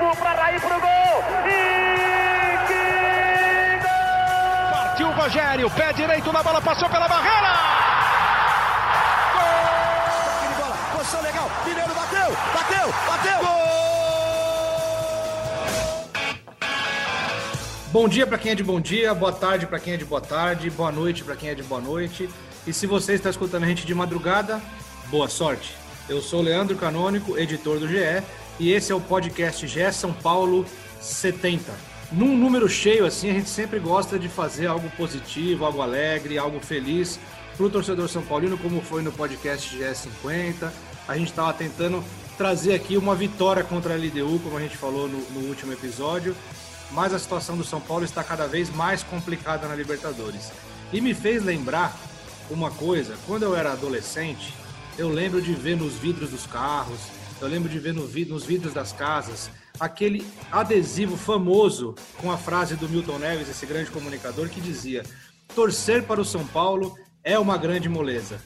Cafu para Raí pro gol. E que gol! Partiu o Rogério, pé direito na bola, passou pela barreira. Gol! bola, posição legal. Mineiro bateu, bateu, bateu. Gol! Bom dia para quem é de bom dia, boa tarde para quem é de boa tarde, boa noite para quem é de boa noite. E se você está escutando a gente de madrugada, boa sorte. Eu sou Leandro Canônico, editor do GE, e esse é o podcast GE São Paulo 70. Num número cheio assim, a gente sempre gosta de fazer algo positivo, algo alegre, algo feliz para o torcedor São Paulino, como foi no podcast GE 50. A gente estava tentando trazer aqui uma vitória contra a LDU, como a gente falou no, no último episódio, mas a situação do São Paulo está cada vez mais complicada na Libertadores. E me fez lembrar uma coisa, quando eu era adolescente, eu lembro de ver nos vidros dos carros, eu lembro de ver no nos vidros das casas, aquele adesivo famoso com a frase do Milton Neves, esse grande comunicador, que dizia: torcer para o São Paulo é uma grande moleza.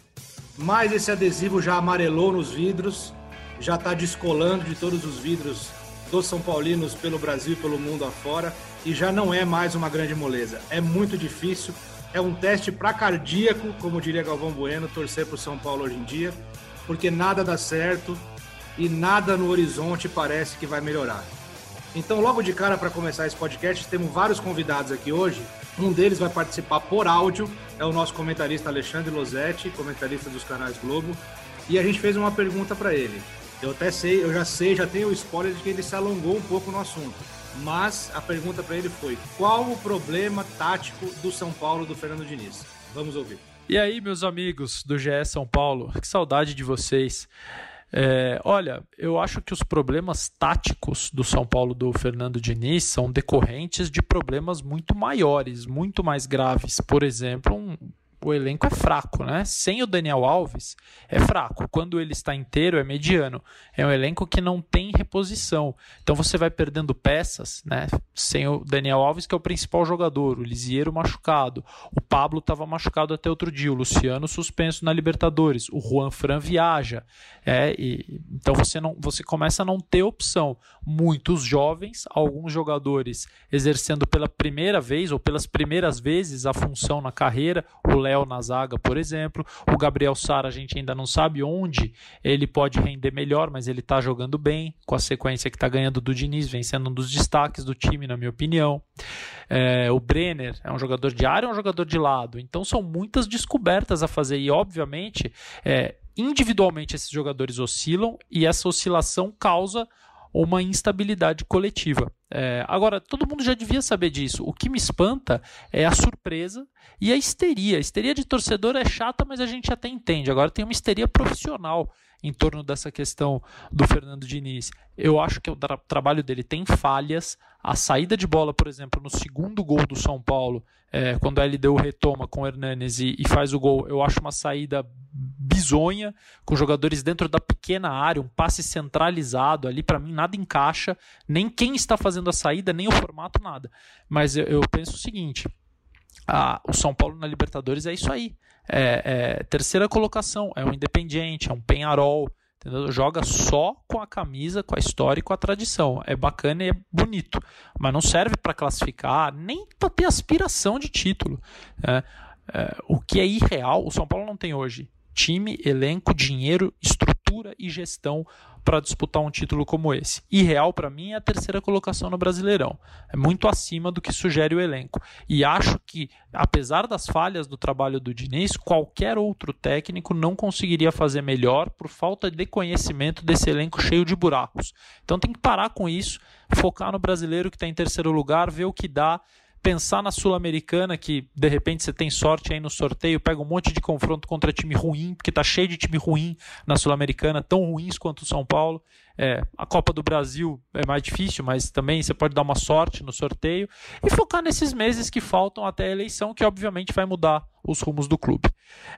Mas esse adesivo já amarelou nos vidros, já está descolando de todos os vidros dos São Paulinos pelo Brasil e pelo mundo afora, e já não é mais uma grande moleza. É muito difícil, é um teste para cardíaco, como diria Galvão Bueno, torcer para o São Paulo hoje em dia, porque nada dá certo e nada no horizonte parece que vai melhorar. Então, logo de cara, para começar esse podcast, temos vários convidados aqui hoje. Um deles vai participar por áudio, é o nosso comentarista Alexandre Losetti, comentarista dos canais Globo. E a gente fez uma pergunta para ele. Eu até sei, eu já sei, já tenho o spoiler de que ele se alongou um pouco no assunto mas a pergunta para ele foi: qual o problema tático do São Paulo do Fernando Diniz? Vamos ouvir. E aí, meus amigos do GE São Paulo, que saudade de vocês. É, olha, eu acho que os problemas táticos do São Paulo do Fernando Diniz são decorrentes de problemas muito maiores, muito mais graves. Por exemplo, um o elenco é fraco, né? Sem o Daniel Alves, é fraco. Quando ele está inteiro, é mediano. É um elenco que não tem reposição. Então você vai perdendo peças, né? Sem o Daniel Alves, que é o principal jogador, o Lisieiro machucado, o Pablo estava machucado até outro dia, o Luciano suspenso na Libertadores, o Juan Fran viaja. É, e, então você, não, você começa a não ter opção. Muitos jovens, alguns jogadores exercendo pela primeira vez ou pelas primeiras vezes a função na carreira, o Léo Léo na zaga, por exemplo. O Gabriel Sara, a gente ainda não sabe onde ele pode render melhor, mas ele está jogando bem, com a sequência que está ganhando do Diniz, vem sendo um dos destaques do time, na minha opinião. É, o Brenner é um jogador de área, é um jogador de lado. Então são muitas descobertas a fazer e, obviamente, é, individualmente esses jogadores oscilam e essa oscilação causa uma instabilidade coletiva. É, agora, todo mundo já devia saber disso. O que me espanta é a surpresa e a histeria. A histeria de torcedor é chata, mas a gente até entende. Agora tem uma histeria profissional em torno dessa questão do Fernando Diniz. Eu acho que o tra trabalho dele tem falhas. A saída de bola, por exemplo, no segundo gol do São Paulo, é, quando a LDU retoma com o Hernanes e, e faz o gol, eu acho uma saída bizonha, com jogadores dentro da pequena área, um passe centralizado ali, para mim nada encaixa, nem quem está fazendo a saída, nem o formato, nada. Mas eu, eu penso o seguinte: o São Paulo na Libertadores é isso aí. É, é terceira colocação, é um Independiente, é um Penharol, entendeu? joga só com a camisa, com a história e com a tradição. É bacana e é bonito, mas não serve para classificar, nem para ter aspiração de título. Né? É, o que é irreal, o São Paulo não tem hoje time, elenco, dinheiro, estrutura e gestão para disputar um título como esse. E real para mim é a terceira colocação no Brasileirão. É muito acima do que sugere o elenco. E acho que, apesar das falhas do trabalho do Diniz, qualquer outro técnico não conseguiria fazer melhor por falta de conhecimento desse elenco cheio de buracos. Então tem que parar com isso, focar no brasileiro que está em terceiro lugar, ver o que dá pensar na Sul-Americana, que de repente você tem sorte aí no sorteio, pega um monte de confronto contra time ruim, porque tá cheio de time ruim na Sul-Americana, tão ruins quanto o São Paulo. É, a Copa do Brasil é mais difícil, mas também você pode dar uma sorte no sorteio e focar nesses meses que faltam até a eleição, que obviamente vai mudar os rumos do clube.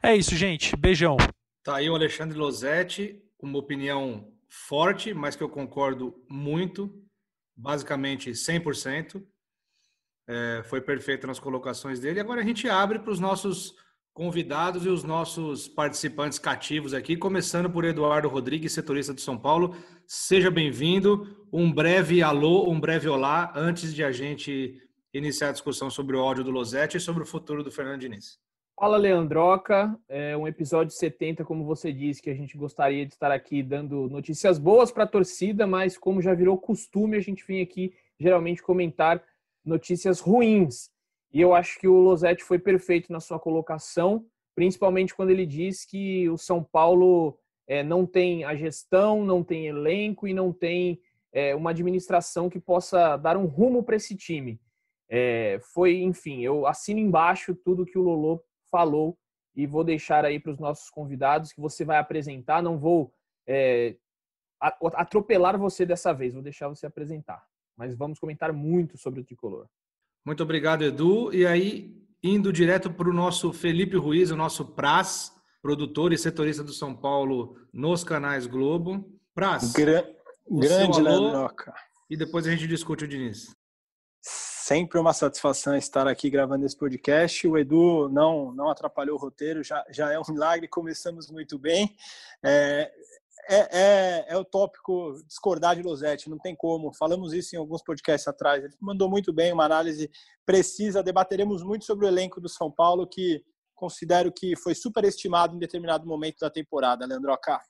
É isso, gente. Beijão. Tá aí o Alexandre Losetti, uma opinião forte, mas que eu concordo muito, basicamente 100% é, foi perfeito nas colocações dele. Agora a gente abre para os nossos convidados e os nossos participantes cativos aqui, começando por Eduardo Rodrigues, setorista do São Paulo. Seja bem-vindo. Um breve alô, um breve olá, antes de a gente iniciar a discussão sobre o áudio do Losetti e sobre o futuro do Fernando Diniz. Fala, Leandroca. É um episódio 70, como você disse, que a gente gostaria de estar aqui dando notícias boas para a torcida, mas como já virou costume, a gente vem aqui geralmente comentar notícias ruins. E eu acho que o Losetti foi perfeito na sua colocação, principalmente quando ele diz que o São Paulo é, não tem a gestão, não tem elenco e não tem é, uma administração que possa dar um rumo para esse time. É, foi, enfim, eu assino embaixo tudo que o Lolo falou e vou deixar aí para os nossos convidados que você vai apresentar. Não vou é, atropelar você dessa vez, vou deixar você apresentar. Mas vamos comentar muito sobre o tricolor. Muito obrigado, Edu. E aí, indo direto para o nosso Felipe Ruiz, o nosso Praz, produtor e setorista do São Paulo nos canais Globo. Praz. Gra grande, Leandroca. E depois a gente discute o Diniz. Sempre uma satisfação estar aqui gravando esse podcast. O Edu não, não atrapalhou o roteiro, já, já é um milagre. Começamos muito bem. É, é, é, é, o tópico discordar de Losetti, não tem como. Falamos isso em alguns podcasts atrás. Ele mandou muito bem, uma análise precisa. Debateremos muito sobre o elenco do São Paulo, que considero que foi superestimado em determinado momento da temporada, Leandro Acá.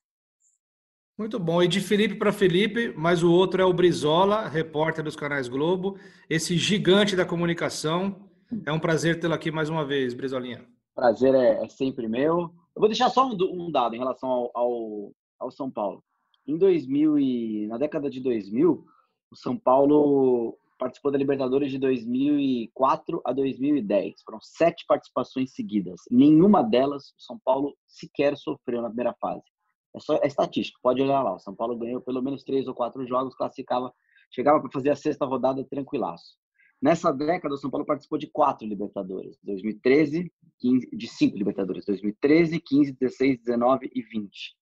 Muito bom. E de Felipe para Felipe, mas o outro é o Brizola, repórter dos canais Globo, esse gigante da comunicação. É um prazer tê-lo aqui mais uma vez, Brizolinha. Prazer é, é sempre meu. Eu vou deixar só um, um dado em relação ao, ao, ao São Paulo. Em 2000 e na década de 2000, o São Paulo participou da Libertadores de 2004 a 2010. Foram sete participações seguidas. Nenhuma delas o São Paulo sequer sofreu na primeira fase. É só é estatístico, pode olhar lá. O São Paulo ganhou pelo menos três ou quatro jogos, classificava, chegava para fazer a sexta rodada tranquilaço. Nessa década, o São Paulo participou de quatro Libertadores: 2013, 15, de cinco Libertadores: 2013, 15, 16, 19 e 20.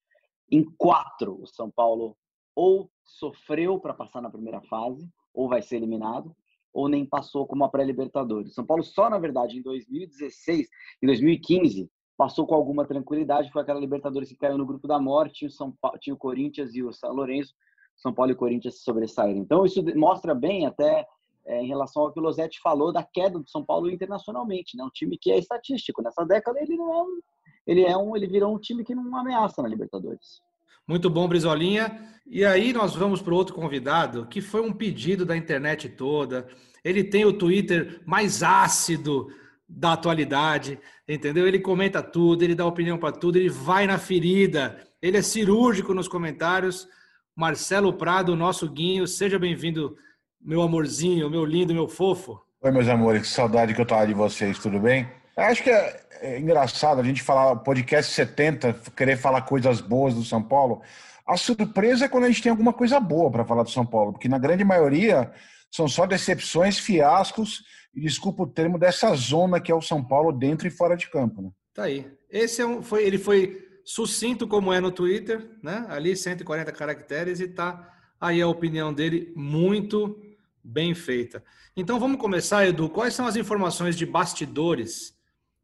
Em quatro, o São Paulo ou sofreu para passar na primeira fase, ou vai ser eliminado, ou nem passou como a pré-Libertadores. São Paulo só, na verdade, em 2016 e 2015 passou com alguma tranquilidade, foi aquela Libertadores que caiu no grupo da morte, o São Paulo, tinha o Corinthians e o São Lourenço, São Paulo e Corinthians se sobressaíram. Então isso mostra bem até é, em relação ao que o Losetti falou da queda do São Paulo internacionalmente, né? Um time que é estatístico. Nessa década ele não é um, ele é um, ele virou um time que não ameaça na Libertadores. Muito bom, Brizolinha. E aí nós vamos para outro convidado, que foi um pedido da internet toda. Ele tem o Twitter mais ácido da atualidade, entendeu? Ele comenta tudo, ele dá opinião para tudo, ele vai na ferida, ele é cirúrgico nos comentários. Marcelo Prado, nosso Guinho, seja bem-vindo, meu amorzinho, meu lindo, meu fofo. Oi, meus amores, que saudade que eu tava de vocês, tudo bem? Acho que é, é engraçado a gente falar podcast 70, querer falar coisas boas do São Paulo. A surpresa é quando a gente tem alguma coisa boa para falar do São Paulo, porque na grande maioria são só decepções, fiascos, e desculpa o termo, dessa zona que é o São Paulo dentro e fora de campo. Né? Tá aí. Esse é um, foi, ele foi sucinto como é no Twitter, né? Ali 140 caracteres e tá aí a opinião dele muito bem feita. Então vamos começar, Edu. Quais são as informações de bastidores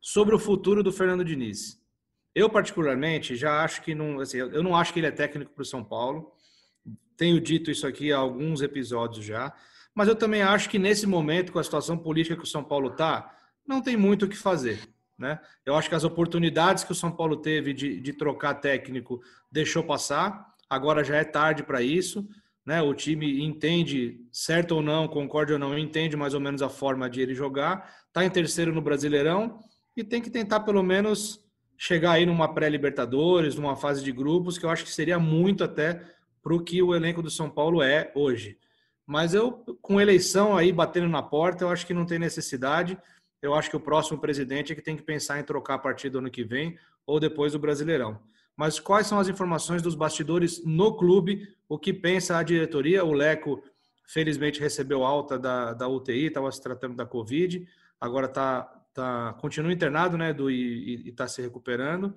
sobre o futuro do Fernando Diniz. Eu, particularmente, já acho que não. Assim, eu não acho que ele é técnico para o São Paulo. Tenho dito isso aqui há alguns episódios já. Mas eu também acho que nesse momento, com a situação política que o São Paulo está, não tem muito o que fazer. Né? Eu acho que as oportunidades que o São Paulo teve de, de trocar técnico deixou passar. Agora já é tarde para isso. Né? O time entende, certo ou não, concorde ou não, entende mais ou menos a forma de ele jogar. Está em terceiro no Brasileirão e tem que tentar pelo menos chegar aí numa pré-Libertadores, numa fase de grupos, que eu acho que seria muito até para o que o elenco do São Paulo é hoje. Mas eu, com eleição aí batendo na porta, eu acho que não tem necessidade. Eu acho que o próximo presidente é que tem que pensar em trocar a partir do ano que vem ou depois do Brasileirão. Mas quais são as informações dos bastidores no clube? O que pensa a diretoria? O Leco, felizmente, recebeu alta da, da UTI, estava se tratando da Covid, agora está tá, continua internado, né, do, e está se recuperando.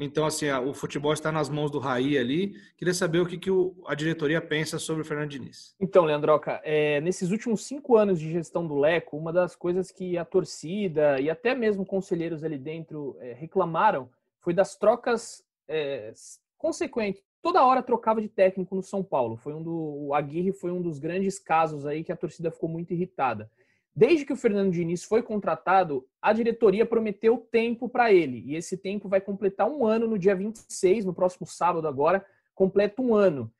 Então, assim, o futebol está nas mãos do Raí ali. Queria saber o que, que o, a diretoria pensa sobre o Fernando Diniz. Então, Leandroca, é, nesses últimos cinco anos de gestão do Leco, uma das coisas que a torcida e até mesmo conselheiros ali dentro é, reclamaram foi das trocas é, consequentes. Toda hora trocava de técnico no São Paulo. Foi um do, o Aguirre foi um dos grandes casos aí que a torcida ficou muito irritada. Desde que o Fernando Diniz foi contratado, a diretoria prometeu tempo para ele. E esse tempo vai completar um ano no dia 26, no próximo sábado agora, completa um ano.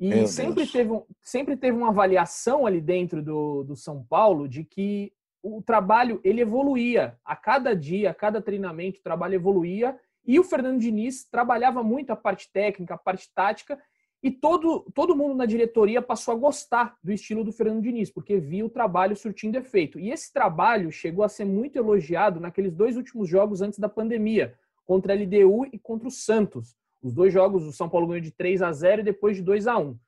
E sempre teve, sempre teve uma avaliação ali dentro do, do São Paulo de que o trabalho ele evoluía. A cada dia, a cada treinamento, o trabalho evoluía. E o Fernando Diniz trabalhava muito a parte técnica, a parte tática, e todo, todo mundo na diretoria passou a gostar do estilo do Fernando Diniz, porque via o trabalho surtindo efeito. E esse trabalho chegou a ser muito elogiado naqueles dois últimos jogos antes da pandemia, contra a LDU e contra o Santos. Os dois jogos, o São Paulo ganhou de 3 a 0 e depois de 2 a 1.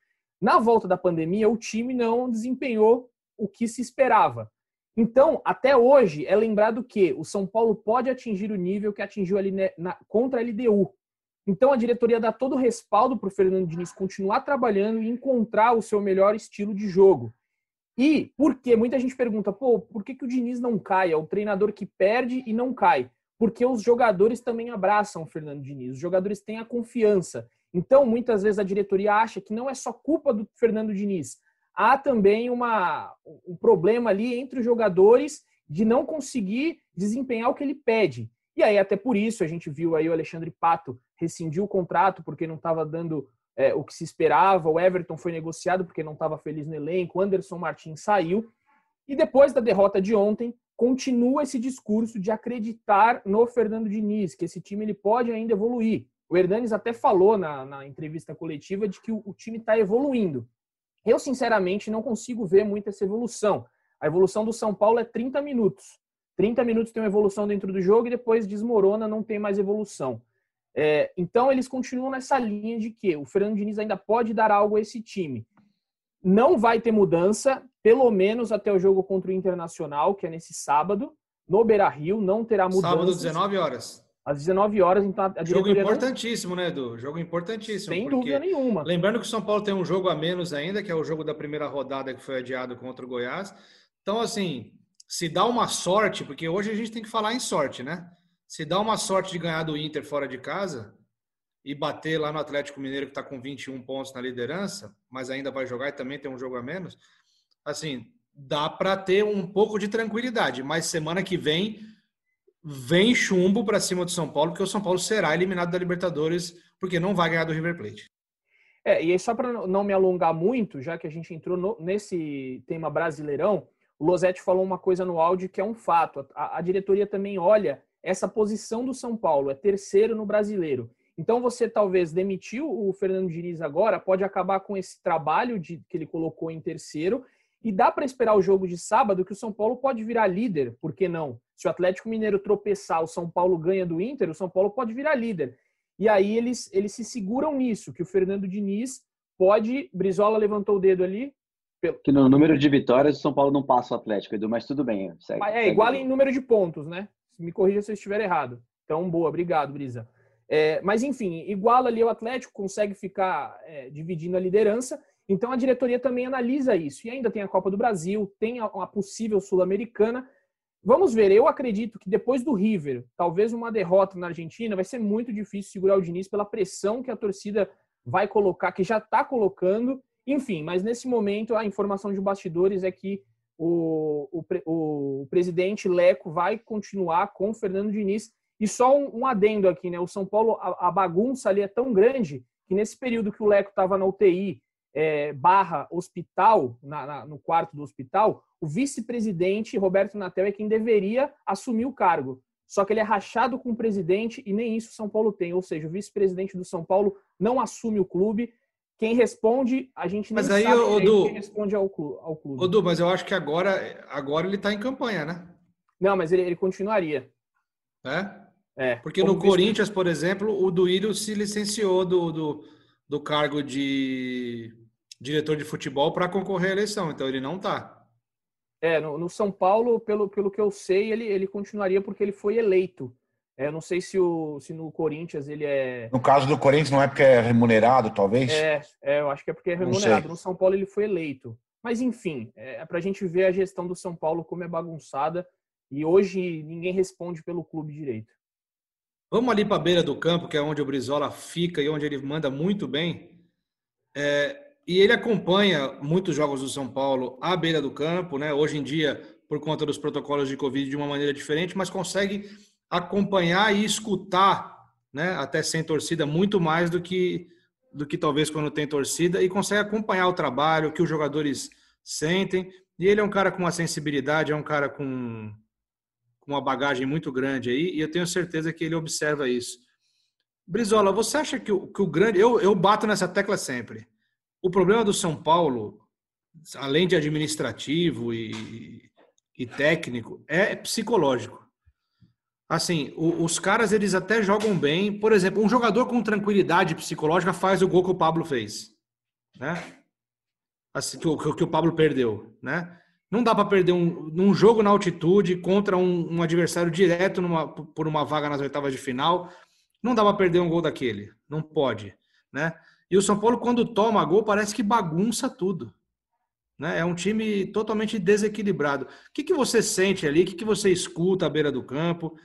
Na volta da pandemia, o time não desempenhou o que se esperava. Então, até hoje, é lembrado que o São Paulo pode atingir o nível que atingiu ali na, contra a LDU, então a diretoria dá todo o respaldo para o Fernando Diniz continuar trabalhando e encontrar o seu melhor estilo de jogo. E por que? Muita gente pergunta, pô, por que, que o Diniz não cai? É o treinador que perde e não cai. Porque os jogadores também abraçam o Fernando Diniz, os jogadores têm a confiança. Então, muitas vezes a diretoria acha que não é só culpa do Fernando Diniz. Há também uma, um problema ali entre os jogadores de não conseguir desempenhar o que ele pede. E aí, até por isso, a gente viu aí o Alexandre Pato rescindiu o contrato porque não estava dando é, o que se esperava, o Everton foi negociado porque não estava feliz no elenco, o Anderson Martins saiu. E depois da derrota de ontem, continua esse discurso de acreditar no Fernando Diniz, que esse time ele pode ainda evoluir. O Hernanes até falou na, na entrevista coletiva de que o, o time está evoluindo. Eu, sinceramente, não consigo ver muito essa evolução. A evolução do São Paulo é 30 minutos. 30 minutos tem uma evolução dentro do jogo e depois desmorona, não tem mais evolução. É, então eles continuam nessa linha de que o Fernando Diniz ainda pode dar algo a esse time. Não vai ter mudança, pelo menos até o jogo contra o Internacional, que é nesse sábado, no Beira Rio, não terá mudança. Sábado, 19 horas. Às 19 horas, então a Jogo importantíssimo, não... né, Edu? Jogo importantíssimo. Sem dúvida nenhuma. Lembrando que o São Paulo tem um jogo a menos ainda, que é o jogo da primeira rodada que foi adiado contra o Goiás. Então, assim, se dá uma sorte, porque hoje a gente tem que falar em sorte, né? Se dá uma sorte de ganhar do Inter fora de casa e bater lá no Atlético Mineiro, que está com 21 pontos na liderança, mas ainda vai jogar e também tem um jogo a menos, assim, dá para ter um pouco de tranquilidade. Mas semana que vem vem chumbo para cima do São Paulo, porque o São Paulo será eliminado da Libertadores, porque não vai ganhar do River Plate. É, e aí só para não me alongar muito, já que a gente entrou no, nesse tema brasileirão, o Losetti falou uma coisa no áudio que é um fato. A, a diretoria também olha essa posição do São Paulo, é terceiro no brasileiro. Então você talvez demitiu o Fernando Diniz agora, pode acabar com esse trabalho de, que ele colocou em terceiro e dá para esperar o jogo de sábado que o São Paulo pode virar líder, por que não? Se o Atlético Mineiro tropeçar, o São Paulo ganha do Inter, o São Paulo pode virar líder. E aí eles, eles se seguram nisso, que o Fernando Diniz pode. Brizola levantou o dedo ali. Que no número de vitórias o São Paulo não passa o Atlético, Edu, mas tudo bem. Segue, é igual em número de pontos, né? Me corrija se eu estiver errado. Então, boa, obrigado, Brisa. É, mas, enfim, igual ali o Atlético, consegue ficar é, dividindo a liderança. Então, a diretoria também analisa isso. E ainda tem a Copa do Brasil, tem a, a possível Sul-Americana. Vamos ver, eu acredito que depois do River, talvez uma derrota na Argentina, vai ser muito difícil segurar o Diniz pela pressão que a torcida vai colocar, que já está colocando. Enfim, mas nesse momento a informação de bastidores é que o, o, o presidente Leco vai continuar com o Fernando Diniz. E só um, um adendo aqui, né? O São Paulo, a, a, bagunça ali é tão grande que nesse período que o Leco estava na UTI é, barra hospital, na, na, no quarto do hospital, o vice-presidente Roberto Natel é quem deveria assumir o cargo. Só que ele é rachado com o presidente e nem isso o São Paulo tem. Ou seja, o vice-presidente do São Paulo não assume o clube, quem responde, a gente não sabe o, quem responde ao clube. Ao clube. Odu, mas eu acho que agora, agora ele está em campanha, né? Não, mas ele, ele continuaria. É? É. Porque no Corinthians, por exemplo, o Duílio se licenciou do, do, do cargo de diretor de futebol para concorrer à eleição, então ele não está. É, no, no, São Paulo, pelo, pelo que eu sei, ele, ele continuaria porque ele foi eleito. É, eu não sei se, o, se no Corinthians ele é. No caso do Corinthians, não é porque é remunerado, talvez? É, é eu acho que é porque é remunerado. No São Paulo ele foi eleito. Mas, enfim, é, é para a gente ver a gestão do São Paulo como é bagunçada. E hoje ninguém responde pelo clube direito. Vamos ali para a beira do campo, que é onde o Brizola fica e onde ele manda muito bem. É, e ele acompanha muitos jogos do São Paulo à beira do campo, né? Hoje em dia, por conta dos protocolos de Covid, de uma maneira diferente, mas consegue acompanhar e escutar, né? Até sem torcida, muito mais do que do que talvez quando tem torcida e consegue acompanhar o trabalho que os jogadores sentem. E ele é um cara com uma sensibilidade, é um cara com, com uma bagagem muito grande aí, e eu tenho certeza que ele observa isso. Brizola, você acha que o, que o grande. Eu, eu bato nessa tecla sempre. O problema do São Paulo, além de administrativo e, e técnico, é psicológico. Assim, o, os caras eles até jogam bem. Por exemplo, um jogador com tranquilidade psicológica faz o gol que o Pablo fez, né? Assim, que, o, que o Pablo perdeu, né? Não dá para perder um, um jogo na altitude contra um, um adversário direto numa, por uma vaga nas oitavas de final. Não dá para perder um gol daquele. Não pode, né? E o São Paulo, quando toma gol, parece que bagunça tudo. Né? É um time totalmente desequilibrado. O que, que você sente ali? O que, que você escuta à beira do campo?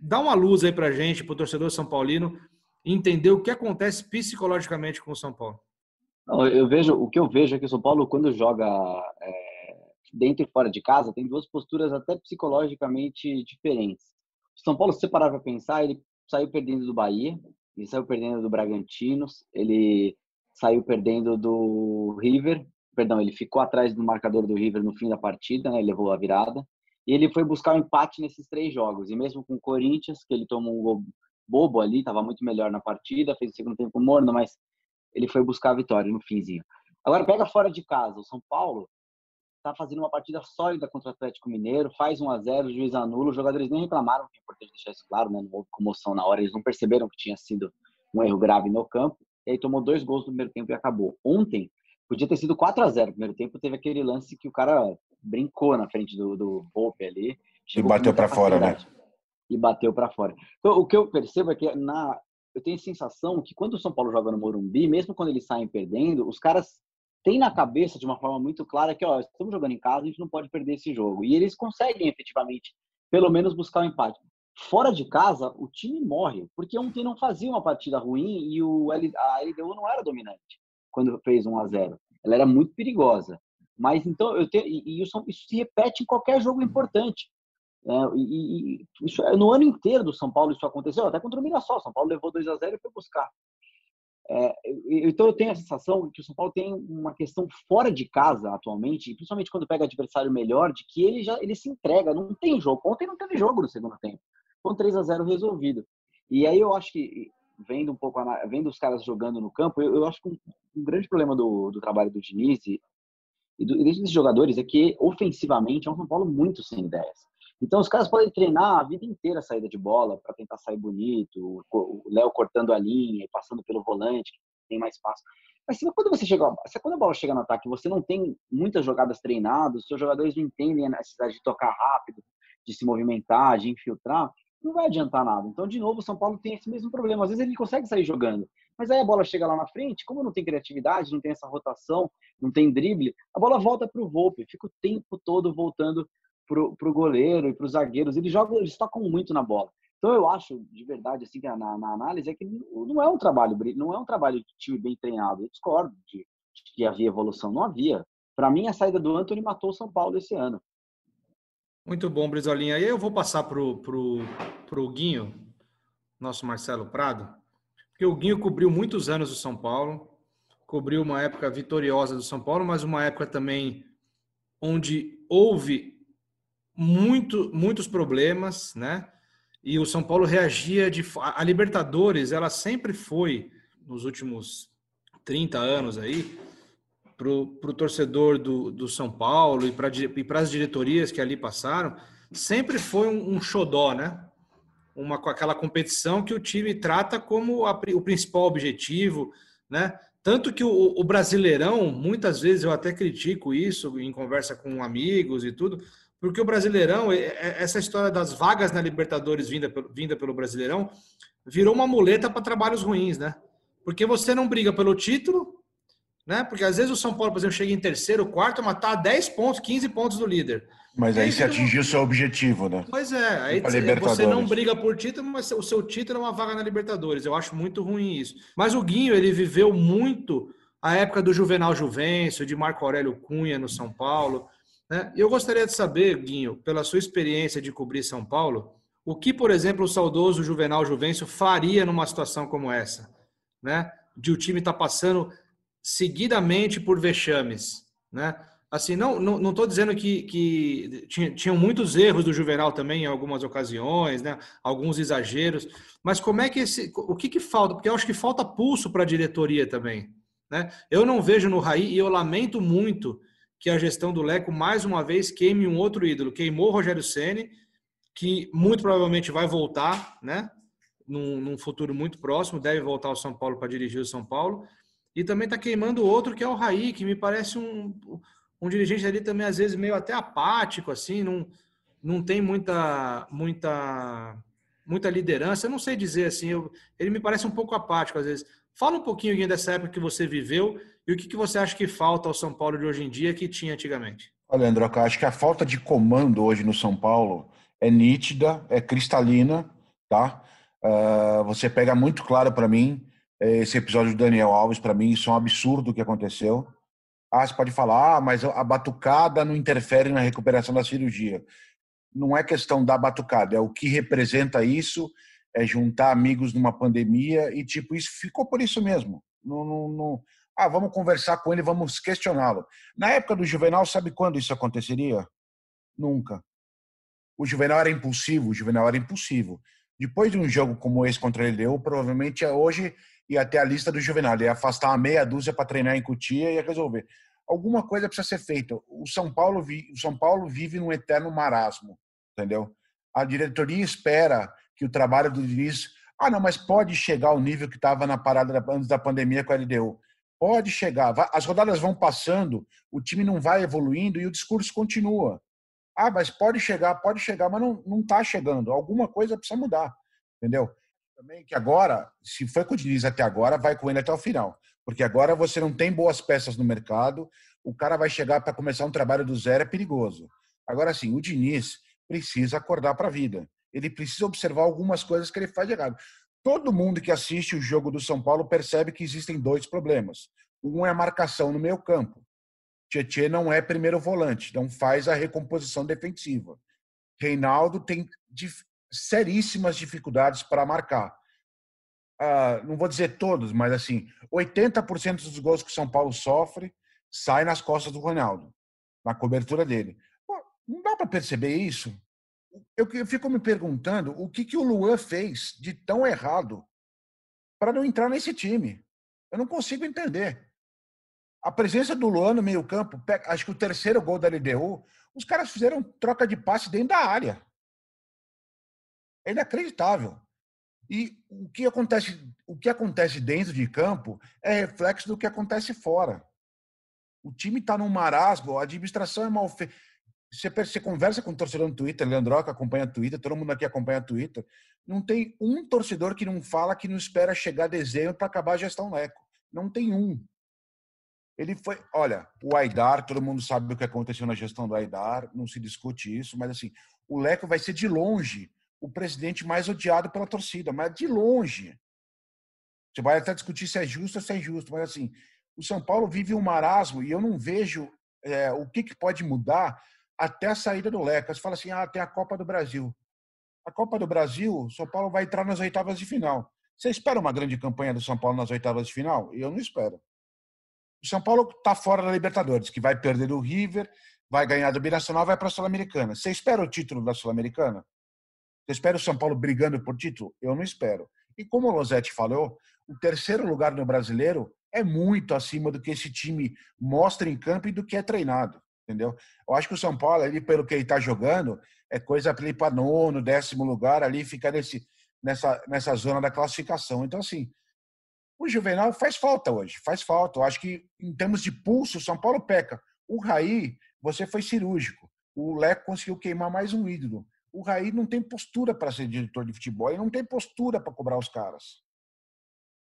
Dá uma luz aí para gente, para o torcedor São Paulino, entender o que acontece psicologicamente com o São Paulo. Não, eu vejo o que eu vejo é que o São Paulo quando joga é, dentro e fora de casa tem duas posturas até psicologicamente diferentes. O São Paulo, se você parar para pensar, ele saiu perdendo do Bahia, ele saiu perdendo do Bragantino, ele saiu perdendo do River, perdão, ele ficou atrás do marcador do River no fim da partida, né, ele levou a virada, e ele foi buscar o um empate nesses três jogos, e mesmo com o Corinthians, que ele tomou um gol bobo ali, estava muito melhor na partida, fez o segundo tempo morno, mas ele foi buscar a vitória no finzinho. Agora pega fora de casa, o São Paulo está fazendo uma partida sólida contra o Atlético Mineiro, faz 1 a 0 o juiz anula, os jogadores nem reclamaram, que é importante deixar isso claro, né? não houve comoção na hora, eles não perceberam que tinha sido um erro grave no campo, e aí tomou dois gols no primeiro tempo e acabou. Ontem, podia ter sido 4 a 0 no primeiro tempo, teve aquele lance que o cara brincou na frente do, do Volpe ali. E bateu para fora, né? E bateu para fora. Então, o que eu percebo é que na, eu tenho a sensação que quando o São Paulo joga no Morumbi, mesmo quando eles saem perdendo, os caras tem na cabeça de uma forma muito clara que, ó, estamos jogando em casa, a gente não pode perder esse jogo. E eles conseguem efetivamente, pelo menos, buscar o um empate. Fora de casa, o time morre, porque ontem não fazia uma partida ruim e o L, a LDU não era dominante quando fez 1 a 0 Ela era muito perigosa. Mas então, eu tenho, e, isso, isso se repete em qualquer jogo importante. É, e, e isso, no ano inteiro do São Paulo isso aconteceu, até contra o Mirassol. São Paulo levou 2 a 0 e foi buscar. É, então eu tenho a sensação que o São Paulo tem uma questão fora de casa atualmente, principalmente quando pega adversário melhor, de que ele já ele se entrega, não tem jogo. Ontem não teve jogo no segundo tempo. Com 3 a 0 resolvido. E aí eu acho que vendo um pouco vendo os caras jogando no campo, eu, eu acho que um, um, grande problema do, do trabalho do Diniz e, do, e desses jogadores é que ofensivamente é um São Paulo muito sem ideias. Então, os caras podem treinar a vida inteira a saída de bola para tentar sair bonito, o Léo cortando a linha e passando pelo volante, que tem mais espaço. Mas quando você chega, quando a bola chega no ataque, você não tem muitas jogadas treinadas, seus jogadores não entendem a necessidade de tocar rápido, de se movimentar, de infiltrar, não vai adiantar nada. Então, de novo, o São Paulo tem esse mesmo problema. Às vezes ele consegue sair jogando, mas aí a bola chega lá na frente, como não tem criatividade, não tem essa rotação, não tem drible, a bola volta para o Volpe, fica o tempo todo voltando para o goleiro e para os zagueiros. Eles jogam, eles tocam muito na bola. Então eu acho, de verdade, assim, na, na análise, é que não é um trabalho, não é um trabalho de time bem treinado. Eu discordo de, de que havia evolução. Não havia. Para mim, a saída do Anthony matou o São Paulo esse ano. Muito bom, Brizolinha. E eu vou passar para o pro, pro Guinho, nosso Marcelo Prado, porque o Guinho cobriu muitos anos o São Paulo, cobriu uma época vitoriosa do São Paulo, mas uma época também onde houve muito, muitos problemas, né? E o São Paulo reagia de. A Libertadores, ela sempre foi, nos últimos 30 anos aí, para o torcedor do, do São Paulo e para as diretorias que ali passaram, sempre foi um, um xodó, né? Uma, aquela competição que o time trata como a, o principal objetivo, né? Tanto que o, o, Brasileirão, muitas vezes eu até critico isso em conversa com amigos e tudo, porque o Brasileirão, essa história das vagas na Libertadores vinda, vinda pelo Brasileirão, virou uma muleta para trabalhos ruins, né? Porque você não briga pelo título, né? Porque às vezes o São Paulo, por exemplo, chega em terceiro, quarto, mas tá a 10 pontos, 15 pontos do líder. Mas aí, você atingiu o seu objetivo, né? Pois é, aí você não briga por título, mas o seu título é uma vaga na Libertadores. Eu acho muito ruim isso. Mas o Guinho, ele viveu muito a época do Juvenal Juvencio, de Marco Aurélio Cunha no São Paulo. Né? E eu gostaria de saber, Guinho, pela sua experiência de cobrir São Paulo, o que, por exemplo, o saudoso Juvenal Juvencio faria numa situação como essa? Né? De o time estar tá passando seguidamente por vexames, né? Assim, não não não dizendo que, que tinha, tinham muitos erros do Juvenal também em algumas ocasiões, né? Alguns exageros, mas como é que esse, o que que falta? Porque eu acho que falta pulso para a diretoria também, né? Eu não vejo no Raí e eu lamento muito que a gestão do Leco mais uma vez queime um outro ídolo, queimou o Rogério Ceni, que muito provavelmente vai voltar, né? Num, num futuro muito próximo, deve voltar ao São Paulo para dirigir o São Paulo e também está queimando outro que é o Raí, que me parece um, um dirigente ali também, às vezes, meio até apático, assim, não, não tem muita, muita, muita liderança. Eu não sei dizer assim, eu, ele me parece um pouco apático, às vezes. Fala um pouquinho dessa época que você viveu e o que, que você acha que falta ao São Paulo de hoje em dia que tinha antigamente. Olha, André, acho que a falta de comando hoje no São Paulo é nítida, é cristalina, tá? Uh, você pega muito claro para mim esse episódio do Daniel Alves, para mim, isso é um absurdo o que aconteceu. Ah, você pode falar, ah, mas a batucada não interfere na recuperação da cirurgia. Não é questão da batucada, é o que representa isso, é juntar amigos numa pandemia e, tipo, isso ficou por isso mesmo. Não, não, não... Ah, vamos conversar com ele, vamos questioná-lo. Na época do Juvenal, sabe quando isso aconteceria? Nunca. O Juvenal era impulsivo, o Juvenal era impulsivo. Depois de um jogo como esse contra ele deu, provavelmente hoje e até a lista do Juvenal. Ia afastar uma meia dúzia para treinar em Cutia e ia resolver. Alguma coisa precisa ser feita. O São Paulo, o São Paulo vive num eterno marasmo, entendeu? A diretoria espera que o trabalho do Diniz. Ah, não, mas pode chegar ao nível que estava na parada antes da pandemia com a LDU. Pode chegar. As rodadas vão passando, o time não vai evoluindo e o discurso continua. Ah, mas pode chegar, pode chegar, mas não está chegando. Alguma coisa precisa mudar, entendeu? Também que agora, se foi com o Diniz até agora, vai com ele até o final. Porque agora você não tem boas peças no mercado, o cara vai chegar para começar um trabalho do zero, é perigoso. Agora, sim, o Diniz precisa acordar para a vida. Ele precisa observar algumas coisas que ele faz de errado. Todo mundo que assiste o jogo do São Paulo percebe que existem dois problemas. Um é a marcação no meio campo. Tietchan não é primeiro volante, não faz a recomposição defensiva. Reinaldo tem seríssimas dificuldades para marcar. Ah, não vou dizer todos, mas assim, 80% dos gols que o São Paulo sofre sai nas costas do Ronaldo, na cobertura dele. Pô, não dá para perceber isso? Eu, eu, fico me perguntando o que, que o Luan fez de tão errado para não entrar nesse time. Eu não consigo entender. A presença do Luan no meio-campo, acho que o terceiro gol da LDU, os caras fizeram troca de passe dentro da área. É inacreditável. E o que acontece, o que acontece dentro de campo é reflexo do que acontece fora. O time está num marasmo, a administração é mal feita. Você, você conversa com um torcedor no Twitter, Leandro que acompanha o Twitter, todo mundo aqui acompanha o Twitter. Não tem um torcedor que não fala que não espera chegar dezembro para acabar a gestão Leco. Não tem um. Ele foi, olha, o Aidar, todo mundo sabe o que aconteceu na gestão do Aidar, não se discute isso, mas assim, o Leco vai ser de longe o presidente mais odiado pela torcida, mas de longe. Você vai até discutir se é justo ou se é injusto, mas assim, o São Paulo vive um marasmo e eu não vejo é, o que, que pode mudar até a saída do Leca. Você fala assim, ah, tem a Copa do Brasil. A Copa do Brasil, o São Paulo vai entrar nas oitavas de final. Você espera uma grande campanha do São Paulo nas oitavas de final? Eu não espero. O São Paulo está fora da Libertadores, que vai perder do River, vai ganhar do Binacional, vai para a Sul-Americana. Você espera o título da Sul-Americana? Você espera o São Paulo brigando por título? Eu não espero. E como o Losetti falou, o terceiro lugar no brasileiro é muito acima do que esse time mostra em campo e do que é treinado. Entendeu? Eu acho que o São Paulo, ali, pelo que ele está jogando, é coisa para ir para nono, décimo lugar, ali ficar nesse, nessa, nessa zona da classificação. Então, assim, o Juvenal faz falta hoje, faz falta. Eu acho que, em termos de pulso, o São Paulo peca. O Raí, você foi cirúrgico. o Leco conseguiu queimar mais um ídolo. O Raí não tem postura para ser diretor de futebol, ele não tem postura para cobrar os caras.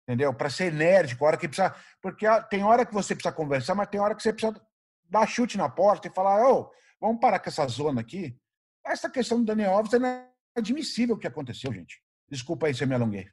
Entendeu? Para ser enérgico, a hora que precisa. Porque tem hora que você precisa conversar, mas tem hora que você precisa dar chute na porta e falar: ô, vamos parar com essa zona aqui. Essa questão do Daniel Alves é inadmissível o que aconteceu, gente. Desculpa aí se eu me alonguei.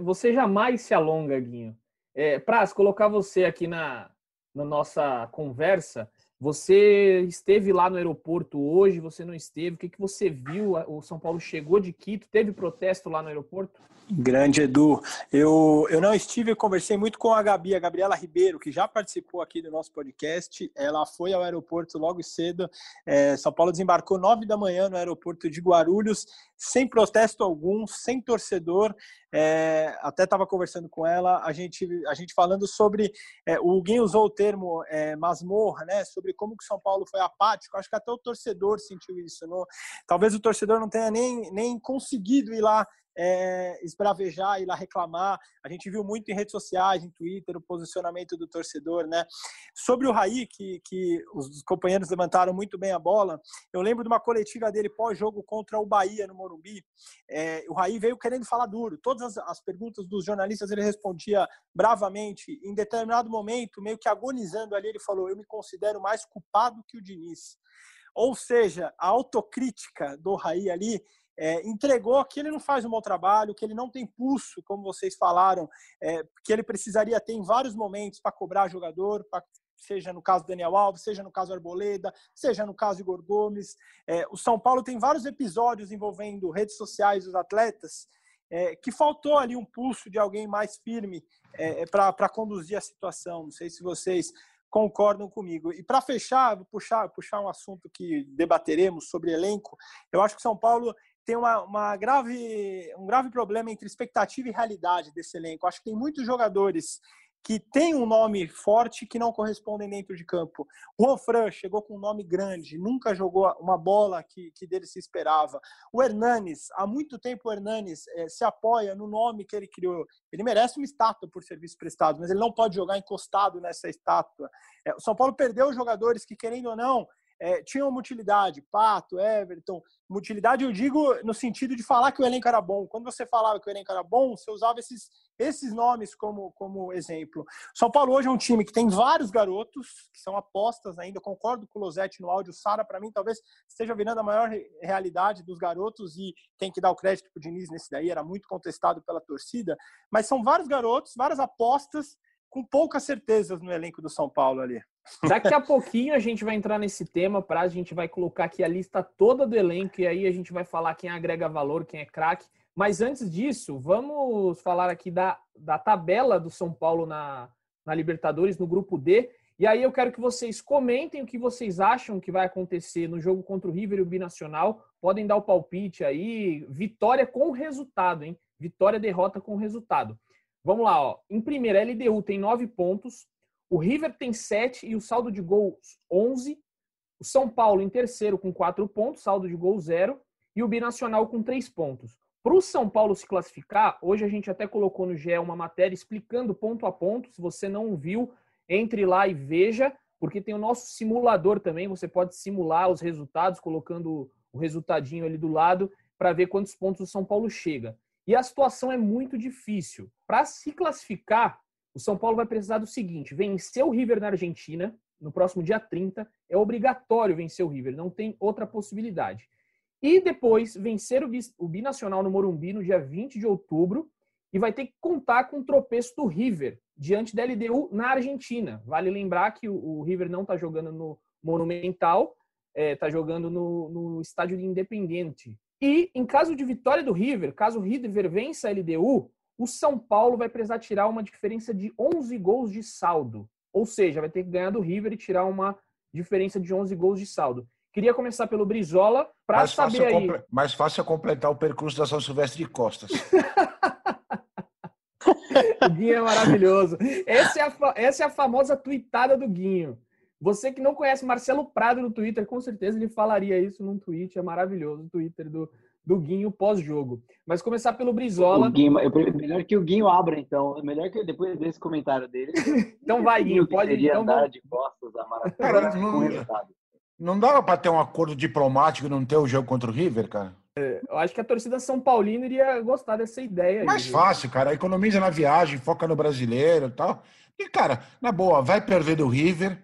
Você jamais se alonga, Guinho. É, colocar você aqui na, na nossa conversa. Você esteve lá no aeroporto hoje, você não esteve? O que, que você viu? O São Paulo chegou de Quito, teve protesto lá no aeroporto? Grande Edu. Eu, eu não estive, eu conversei muito com a Gabi, a Gabriela Ribeiro, que já participou aqui do nosso podcast. Ela foi ao aeroporto logo cedo. É, São Paulo desembarcou nove da manhã no aeroporto de Guarulhos, sem protesto algum, sem torcedor. É, até estava conversando com ela, a gente, a gente falando sobre. É, o Guinho usou o termo é, masmorra, né? Sobre como que São Paulo foi apático. Acho que até o torcedor sentiu isso. Não? Talvez o torcedor não tenha nem, nem conseguido ir lá é, esbravejar, ir lá reclamar. A gente viu muito em redes sociais, em Twitter, o posicionamento do torcedor, né? Sobre o Raí, que, que os companheiros levantaram muito bem a bola, eu lembro de uma coletiva dele pós-jogo contra o Bahia no Morumbi. É, o Raí veio querendo falar duro. Todas as, as perguntas dos jornalistas ele respondia bravamente. Em determinado momento, meio que agonizando ali, ele falou: Eu me considero mais culpado que o Diniz. Ou seja, a autocrítica do Raí ali é, entregou que ele não faz um bom trabalho, que ele não tem pulso, como vocês falaram, é, que ele precisaria ter em vários momentos para cobrar jogador, pra, seja no caso Daniel Alves, seja no caso Arboleda, seja no caso Igor Gomes. É, o São Paulo tem vários episódios envolvendo redes sociais dos atletas é, que faltou ali um pulso de alguém mais firme é, para conduzir a situação. Não sei se vocês concordam comigo. E para fechar, vou puxar, puxar um assunto que debateremos sobre elenco. Eu acho que São Paulo tem uma, uma, grave, um grave problema entre expectativa e realidade desse elenco. Acho que tem muitos jogadores que têm um nome forte que não correspondem dentro de campo. O Juan Fran chegou com um nome grande, nunca jogou uma bola que, que dele se esperava. O Hernanes, há muito tempo o Hernanes é, se apoia no nome que ele criou. Ele merece uma estátua por serviço prestado, mas ele não pode jogar encostado nessa estátua. É, o São Paulo perdeu jogadores que, querendo ou não, é, tinham uma utilidade, Pato, Everton. Utilidade, eu digo no sentido de falar que o elenco era bom. Quando você falava que o elenco era bom, você usava esses, esses nomes como, como exemplo. São Paulo hoje é um time que tem vários garotos, que são apostas ainda. Eu concordo com o Losetti no áudio. Sara, para mim, talvez esteja virando a maior realidade dos garotos e tem que dar o crédito para o Diniz nesse daí. Era muito contestado pela torcida. Mas são vários garotos, várias apostas com poucas certezas no elenco do São Paulo ali. Daqui a pouquinho a gente vai entrar nesse tema, para a gente vai colocar aqui a lista toda do elenco e aí a gente vai falar quem agrega valor, quem é craque. Mas antes disso, vamos falar aqui da, da tabela do São Paulo na, na Libertadores, no grupo D. E aí eu quero que vocês comentem o que vocês acham que vai acontecer no jogo contra o River e o Binacional. Podem dar o palpite aí. Vitória com resultado, hein? Vitória, derrota com resultado. Vamos lá, ó. Em primeira, a LDU tem nove pontos, o River tem sete e o saldo de gols 11. O São Paulo em terceiro com quatro pontos, saldo de gol zero. E o Binacional com três pontos. Para o São Paulo se classificar, hoje a gente até colocou no GE uma matéria explicando ponto a ponto. Se você não viu, entre lá e veja, porque tem o nosso simulador também. Você pode simular os resultados, colocando o resultadinho ali do lado, para ver quantos pontos o São Paulo chega. E a situação é muito difícil. Para se classificar, o São Paulo vai precisar do seguinte: vencer o River na Argentina no próximo dia 30. É obrigatório vencer o River, não tem outra possibilidade. E depois vencer o Binacional no Morumbi no dia 20 de outubro. E vai ter que contar com o tropeço do River diante da LDU na Argentina. Vale lembrar que o River não está jogando no Monumental, está é, tá jogando no, no estádio de Independente, e em caso de vitória do River, caso o River vença a LDU, o São Paulo vai precisar tirar uma diferença de 11 gols de saldo. Ou seja, vai ter que ganhar do River e tirar uma diferença de 11 gols de saldo. Queria começar pelo Brizola para saber aí. Mais fácil é completar o percurso da São Silvestre de Costas. o Guinho é maravilhoso. Essa é, a, essa é a famosa tuitada do Guinho. Você que não conhece Marcelo Prado no Twitter, com certeza ele falaria isso num tweet. É maravilhoso o Twitter do, do Guinho pós-jogo. Mas começar pelo Brizola. Guinho, melhor que o Guinho abra, então. Melhor que depois desse comentário dele. então vai, Guinho. Pode seria então, vamos... de costas a maratona com resultado. Não dava para ter um acordo diplomático e não ter o jogo contra o River, cara? Eu acho que a torcida São Paulina iria gostar dessa ideia. Mais aí, fácil, cara. Economiza na viagem, foca no brasileiro e tal. E, cara, na boa, vai perder do River.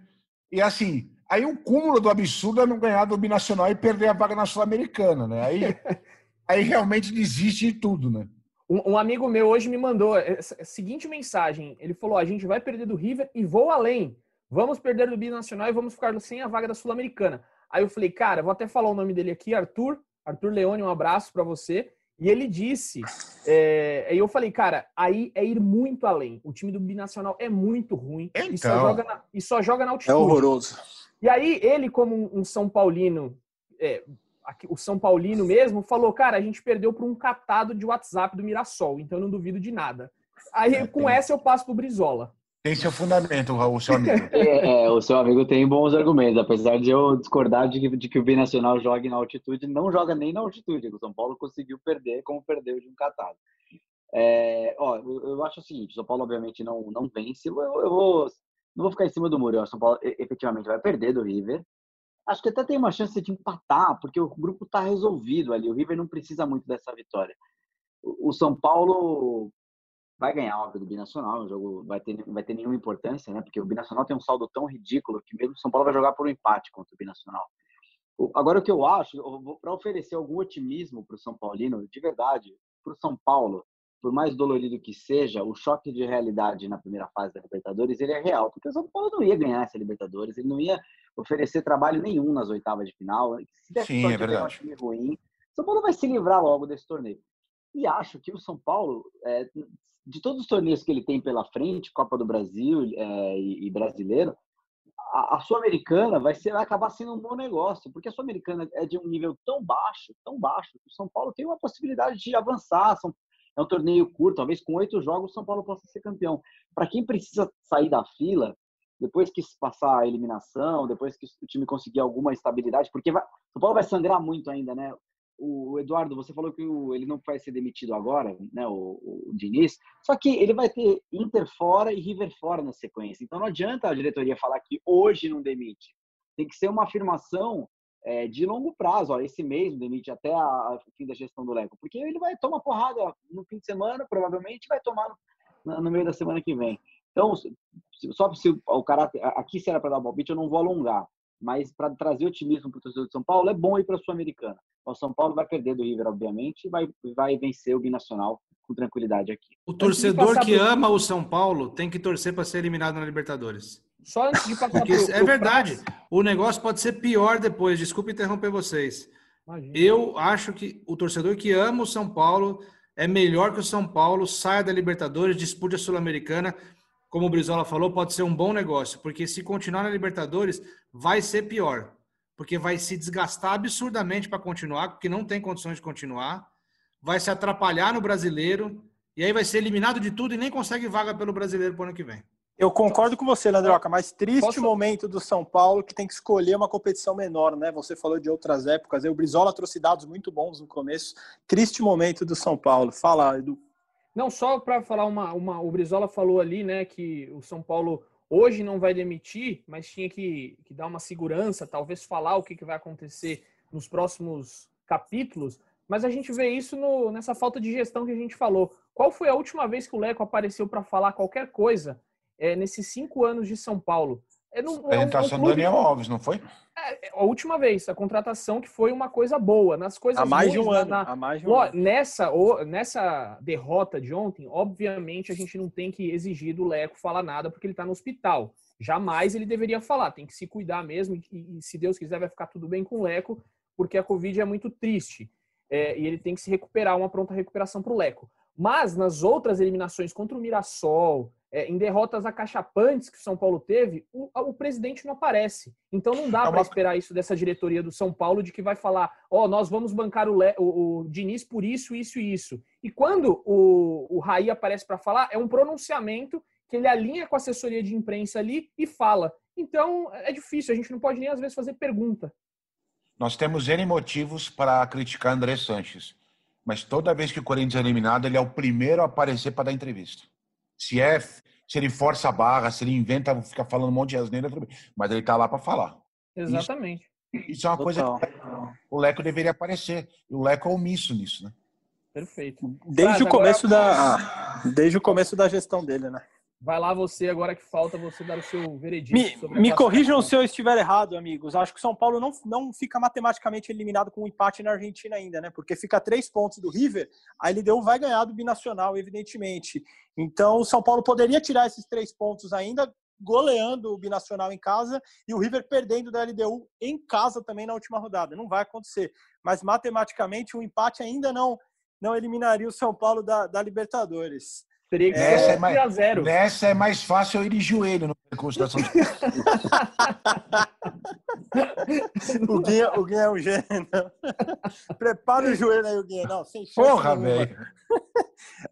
E assim, aí o cúmulo do absurdo é não ganhar do Binacional e perder a vaga na Sul-Americana, né? Aí, aí realmente desiste de tudo, né? Um, um, amigo meu hoje me mandou a seguinte mensagem. Ele falou: a gente vai perder do River e vou além. Vamos perder do Binacional e vamos ficar sem a vaga da Sul-Americana. Aí eu falei, cara, vou até falar o nome dele aqui, Arthur. Arthur Leone, um abraço para você. E ele disse, é, aí eu falei, cara, aí é ir muito além. O time do Binacional é muito ruim então... e, só joga na, e só joga na altitude. É horroroso. E aí ele, como um, São Paulino, é, aqui, o São Paulino mesmo, falou, cara, a gente perdeu por um catado de WhatsApp do Mirassol, então eu não duvido de nada. Aí é, com essa eu passo pro Brizola. Tem seu fundamento, Raul, seu amigo. É, é, o seu amigo tem bons argumentos, apesar de eu discordar de de que o Binacional jogue na altitude, não joga nem na altitude. O São Paulo conseguiu perder como perdeu de um catado. É, ó, eu, eu, acho o seguinte: o São Paulo, obviamente, não, não vence. Eu, eu vou, não vou ficar em cima do muro. O São Paulo efetivamente vai perder do River. Acho que até tem uma chance de empatar, porque o grupo está resolvido ali. O River não precisa muito dessa vitória. O São Paulo vai ganhar, óbvio, do Binacional, o jogo vai ter, vai ter nenhuma importância, né? Porque o Binacional tem um saldo tão ridículo que mesmo o São Paulo vai jogar por um empate contra o Binacional. Agora, o que eu acho, para oferecer algum otimismo para o São Paulino, de verdade, para o São Paulo, por mais dolorido que seja, o choque de realidade na primeira fase da Libertadores ele é real, porque o São Paulo não ia ganhar essa Libertadores, ele não ia oferecer trabalho nenhum nas oitavas de final. Se der Sim, é verdade. um time ruim, o São Paulo vai se livrar logo desse torneio. E acho que o São Paulo, é, de todos os torneios que ele tem pela frente, Copa do Brasil é, e, e, Brasileiro, a, a Sul-Americana vai, ser, vai acabar sendo um bom negócio, porque a Sul-Americana é de um nível tão baixo, tão baixo, que o São Paulo tem uma possibilidade de avançar. São, é um torneio curto, talvez com oito jogos o São Paulo possa ser campeão. Para quem precisa sair da fila, depois que passar a eliminação, depois que o time conseguir alguma estabilidade, porque vai, São Paulo vai sangrar muito ainda, né? O Eduardo, você falou que o, ele não vai ser demitido agora, né, o, o, Diniz, só que ele vai ter Inter fora e River fora na sequência. Então não adianta a diretoria falar que hoje não demite. Tem que ser uma afirmação é, de longo prazo. Ó, esse mês não demite até o fim da gestão do Leco, porque ele vai tomar porrada no fim de semana, provavelmente vai tomar no, no meio da semana que vem. Então, só se o cara aqui será para dar um palpite, eu não vou alongar mas para trazer otimismo para o torcedor de São Paulo é bom ir para a Sul-Americana. O São Paulo vai perder do River, obviamente, e vai, vai vencer o Binacional com tranquilidade aqui. O torcedor que pro... ama o São Paulo tem que torcer para ser eliminado na Libertadores. Só antes de passar Porque pro, é verdade. O negócio pode ser pior depois. Desculpe interromper vocês. Imagina. Eu acho que o torcedor que ama o São Paulo é melhor que o São Paulo saia da Libertadores, dispute a Sul-Americana como o Brizola falou, pode ser um bom negócio, porque se continuar na Libertadores, vai ser pior, porque vai se desgastar absurdamente para continuar, porque não tem condições de continuar, vai se atrapalhar no brasileiro, e aí vai ser eliminado de tudo e nem consegue vaga pelo brasileiro para o ano que vem. Eu concordo com você, Landroca, mas triste Posso... momento do São Paulo que tem que escolher uma competição menor, né? Você falou de outras épocas, o Brizola trouxe dados muito bons no começo. Triste momento do São Paulo. Fala, Edu. Não, só para falar uma, uma. O Brizola falou ali, né, que o São Paulo hoje não vai demitir, mas tinha que, que dar uma segurança, talvez falar o que, que vai acontecer nos próximos capítulos. Mas a gente vê isso no, nessa falta de gestão que a gente falou. Qual foi a última vez que o Leco apareceu para falar qualquer coisa é, nesses cinco anos de São Paulo? É no, a apresentação é um, é um do Daniel Alves, não foi? É, a última vez, a contratação que foi uma coisa boa. Nas coisas há mais de um ano. Na, há mais de um ano. Nessa, nessa derrota de ontem, obviamente a gente não tem que exigir do Leco falar nada porque ele está no hospital. Jamais ele deveria falar, tem que se cuidar mesmo e, e, se Deus quiser vai ficar tudo bem com o Leco, porque a Covid é muito triste. É, e ele tem que se recuperar, uma pronta recuperação para o Leco. Mas nas outras eliminações contra o Mirassol, é, em derrotas acachapantes que o São Paulo teve, o, o presidente não aparece. Então não dá é uma... para esperar isso dessa diretoria do São Paulo de que vai falar, ó, oh, nós vamos bancar o, Le... o, o, Diniz por isso, isso e isso. E quando o, o Raí aparece para falar, é um pronunciamento que ele alinha com a assessoria de imprensa ali e fala. Então é difícil, a gente não pode nem às vezes fazer pergunta. Nós temos N motivos para criticar André Sanches, mas toda vez que o Corinthians é eliminado, ele é o primeiro a aparecer para dar entrevista. Se é, se ele força a barra, se ele inventa, fica falando um monte de asneira, mas ele tá lá para falar. Exatamente. Isso é uma coisa Total. que o Leco deveria aparecer. E o Leco é omisso nisso, né? Perfeito. Desde o começo da ah, desde o começo da gestão dele, né? Vai lá você, agora que falta você dar o seu veredito. Me, me corrijam se eu estiver errado, amigos. Acho que o São Paulo não, não fica matematicamente eliminado com um empate na Argentina ainda, né? Porque fica três pontos do River, a LDU vai ganhar do Binacional, evidentemente. Então, o São Paulo poderia tirar esses três pontos ainda, goleando o Binacional em casa e o River perdendo da LDU em casa também na última rodada. Não vai acontecer. Mas, matematicamente, o empate ainda não, não eliminaria o São Paulo da, da Libertadores. Teria que Essa ser é mais- 11 a 0. Nessa é mais fácil eu ir de joelho no percurso da São O Guinha, o Guinha é um gênio. Prepara o joelho aí, o Guinha. Não, sem chance Porra, velho.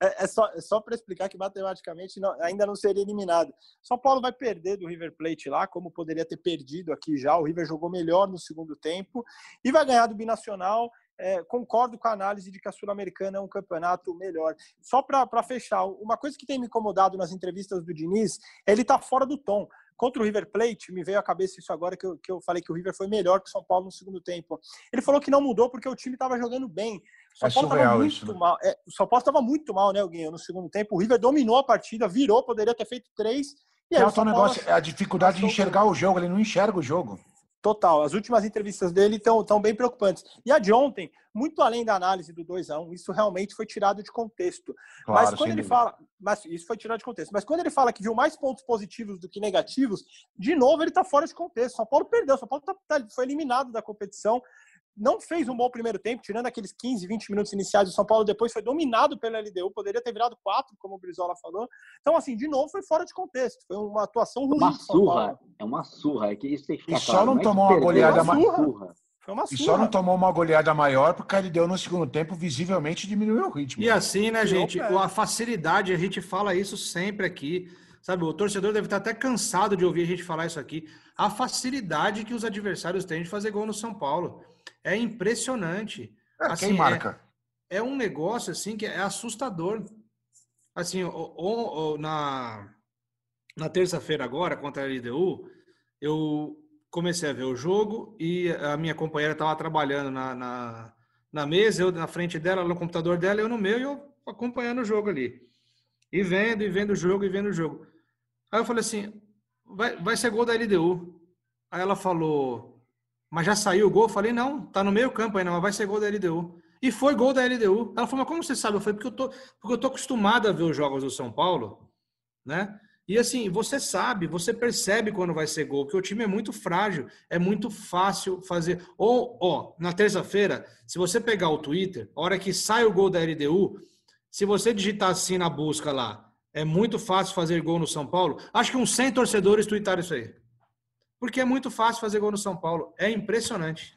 É, é só, é só para explicar que matematicamente não- ainda não seria eliminado. São Paulo vai perder do River Plate lá, como poderia ter perdido aqui já. O River jogou melhor no segundo tempo e vai ganhar do Binacional. É, concordo com a análise de que a Sul-Americana é um campeonato melhor. Só para fechar, uma coisa que tem me incomodado nas entrevistas do Diniz é ele tá fora do tom. Contra o River Plate, me veio à cabeça isso agora que eu, que eu falei que o River foi melhor que o São Paulo no segundo tempo. Ele falou que não mudou porque o time estava jogando bem. O São É Paulo estava muito isso, né? mal. É, o São Paulo estava muito mal, né, Guinho, no segundo tempo. O River dominou a partida, virou, poderia ter feito três. E aí, É o negócio, é a dificuldade de enxergar o jogo, ele não enxerga o jogo. Total. As últimas entrevistas dele estão tão bem preocupantes. E a de ontem, muito além da análise do 2 a 1 isso realmente foi tirado de contexto. Claro, mas quando ele dúvida. fala. Mas isso foi tirado de contexto. Mas quando ele fala que viu mais pontos positivos do que negativos, de novo ele está fora de contexto. São Paulo perdeu, São Paulo tá- tá- foi eliminado da competição. Não fez um bom primeiro tempo, tirando aqueles 15, 20 minutos iniciais. O São Paulo depois foi dominado pela LDU, poderia ter virado quatro, como o Brizola falou. Então, assim, de novo foi fora de contexto. Foi uma atuação ruim Uma do São Paulo. surra. É uma surra. É que isso tem que ficar E só claro. não é que tomou goleada é uma. Foi uma E só não tomou uma goleada maior porque ele deu no segundo tempo, visivelmente diminuiu o ritmo. E assim, né, gente? A facilidade, a gente fala isso sempre aqui. Sabe, o torcedor deve estar até cansado de ouvir a gente falar isso aqui. A facilidade que os adversários têm de fazer gol no São Paulo. É impressionante. É, assim, quem marca? É, um negócio assim que é assustador. Assim, o- o- o- na, na terça-feira agora, contra a LDU, eu comecei a ver o jogo e a minha companheira estava trabalhando na, na, na mesa, eu na frente dela, no computador dela, eu no meu e eu acompanhando o jogo ali. E vendo, e vendo o jogo, e vendo o jogo. Aí eu falei assim, vai, vai ser gol da LDU. Aí ela falou, mas já saiu o gol? Eu falei, não, tá no meio campo ainda, mas vai ser gol da LDU. E foi gol da LDU. Ela falou, mas como você sabe? Eu falei, porque eu tô, porque eu tô acostumado a ver os jogos do São Paulo, né? E assim, você sabe, você percebe quando vai ser gol, porque o time é muito frágil, é muito fácil fazer. Ou, ó, na terça-feira, se você pegar o Twitter, a hora que sai o gol da LDU, se você digitar assim na busca lá, é muito fácil fazer gol no São Paulo. Acho que uns 100 torcedores tweetaram isso aí. Porque é muito fácil fazer gol no São Paulo. É impressionante.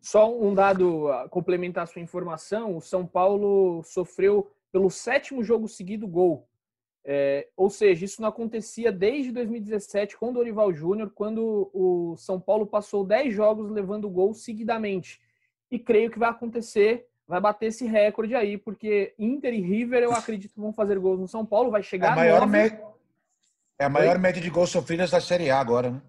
Só um dado a complementar a sua informação: o São Paulo sofreu pelo sétimo jogo seguido gol. É, ou seja, isso não acontecia desde 2017 com o Dorival Júnior, quando o São Paulo passou 10 jogos levando gol seguidamente. E creio que vai acontecer, vai bater esse recorde aí, porque Inter e River eu acredito que vão fazer gols no São Paulo, vai É chegar a a maior, nove. mé- é a maior média de gols sofridos da Série A agora, né?